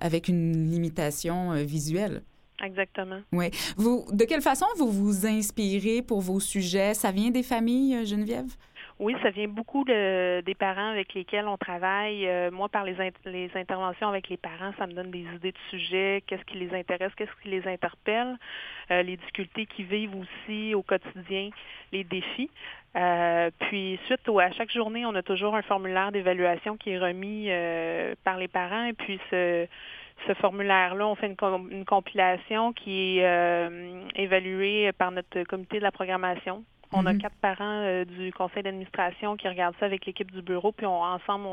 avec une limitation visuelle. Exactement. Oui. Vous, de quelle façon vous vous inspirez pour vos sujets? Ça vient des familles, Geneviève? Oui, ça vient beaucoup de, des parents avec lesquels on travaille. Euh, moi, par les, les interventions avec les parents, ça me donne des idées de sujets, qu'est-ce qui les intéresse, qu'est-ce qui les interpelle, euh, les difficultés qu'ils vivent aussi au quotidien, les défis. Euh, puis suite à chaque journée, on a toujours un formulaire d'évaluation qui est remis par les parents. Et puis ce, ce formulaire-là, on fait une, une compilation qui est évaluée par notre comité de la programmation on a mhm. quatre parents euh, du conseil d'administration qui regardent ça avec l'équipe du bureau, puis on, ensemble,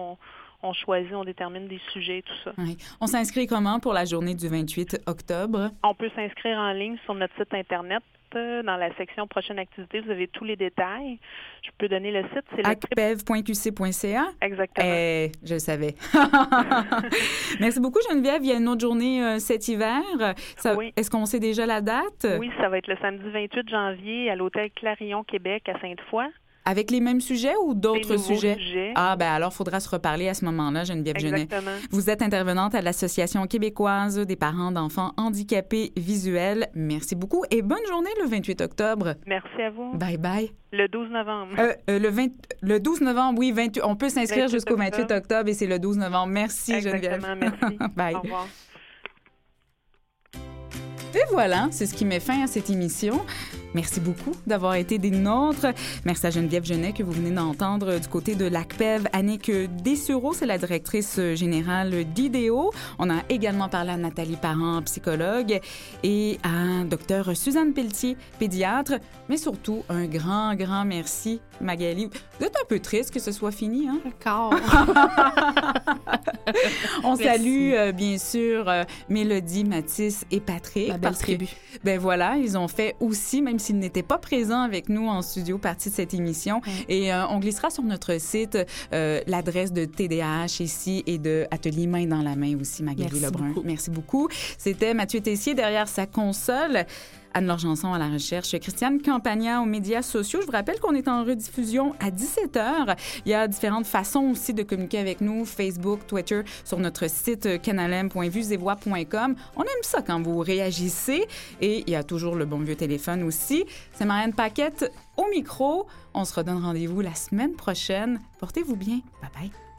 on, choisit, on détermine des sujets, tout ça. On s'inscrit comment pour la journée du 28 octobre? On peut s'inscrire en ligne sur notre site Internet dans la section prochaine activité, vous avez tous les détails. Je peux donner le site. C'est acpev.qc.ca. Exactement. Eh, je le savais. Merci beaucoup, Geneviève. Il y a une autre journée euh, cet hiver. Est-ce qu'on sait déjà la date? Oui, ça va être le samedi 28 janvier à l'Hôtel Clarillon, Québec, à Sainte-Foy. Avec les mêmes sujets ou d'autres sujets? Ah, ben alors, il faudra se reparler à ce moment-là, Geneviève Exactement. Vous êtes intervenante à l'Association québécoise des parents d'enfants handicapés visuels. Merci beaucoup et bonne journée le 28 octobre. Merci à vous. Bye bye. Le 12 novembre. Euh, euh, le, 20, le 12 novembre, oui, 28, on peut s'inscrire jusqu'au 28 octobre et c'est le 12 novembre. Merci, Exactement, Geneviève. merci. bye. Au revoir. Et voilà, c'est ce qui met fin à cette émission. Merci beaucoup d'avoir été des nôtres. Merci à Geneviève Genet que vous venez d'entendre du côté de l'ACPEV. Annick Dessureau, c'est la directrice générale d'IDEO. On a également parlé à Nathalie Parent, psychologue, et à Dr Suzanne Pelletier, pédiatre. Mais surtout, un grand, grand merci, Magali. Vous êtes un peu triste que ce soit fini, hein? Encore. On salue, euh, bien sûr, euh, Mélodie, Mathis et Patrick. La belle tribu. ben voilà, ils ont fait aussi, même s'ils n'étaient pas présents avec nous en studio, partie de cette émission. Et euh, on glissera sur notre site l'adresse de TDAH ici et de Atelier Main dans la main aussi, Magali Merci Lebrun. beaucoup. Merci beaucoup. C'était Mathieu Tessier derrière sa console. Anne-Laure Janson à la recherche, Christiane Campagna aux médias sociaux. Je vous rappelle qu'on est en rediffusion à 17h. Il y a différentes façons aussi de communiquer avec nous, Facebook, Twitter, sur notre site canalem.vuesetvoix.com. On aime ça quand vous réagissez et il y a toujours le bon vieux téléphone aussi. C'est Marianne Paquette au micro. On se redonne rendez-vous la semaine prochaine. Portez-vous bien. Bye bye.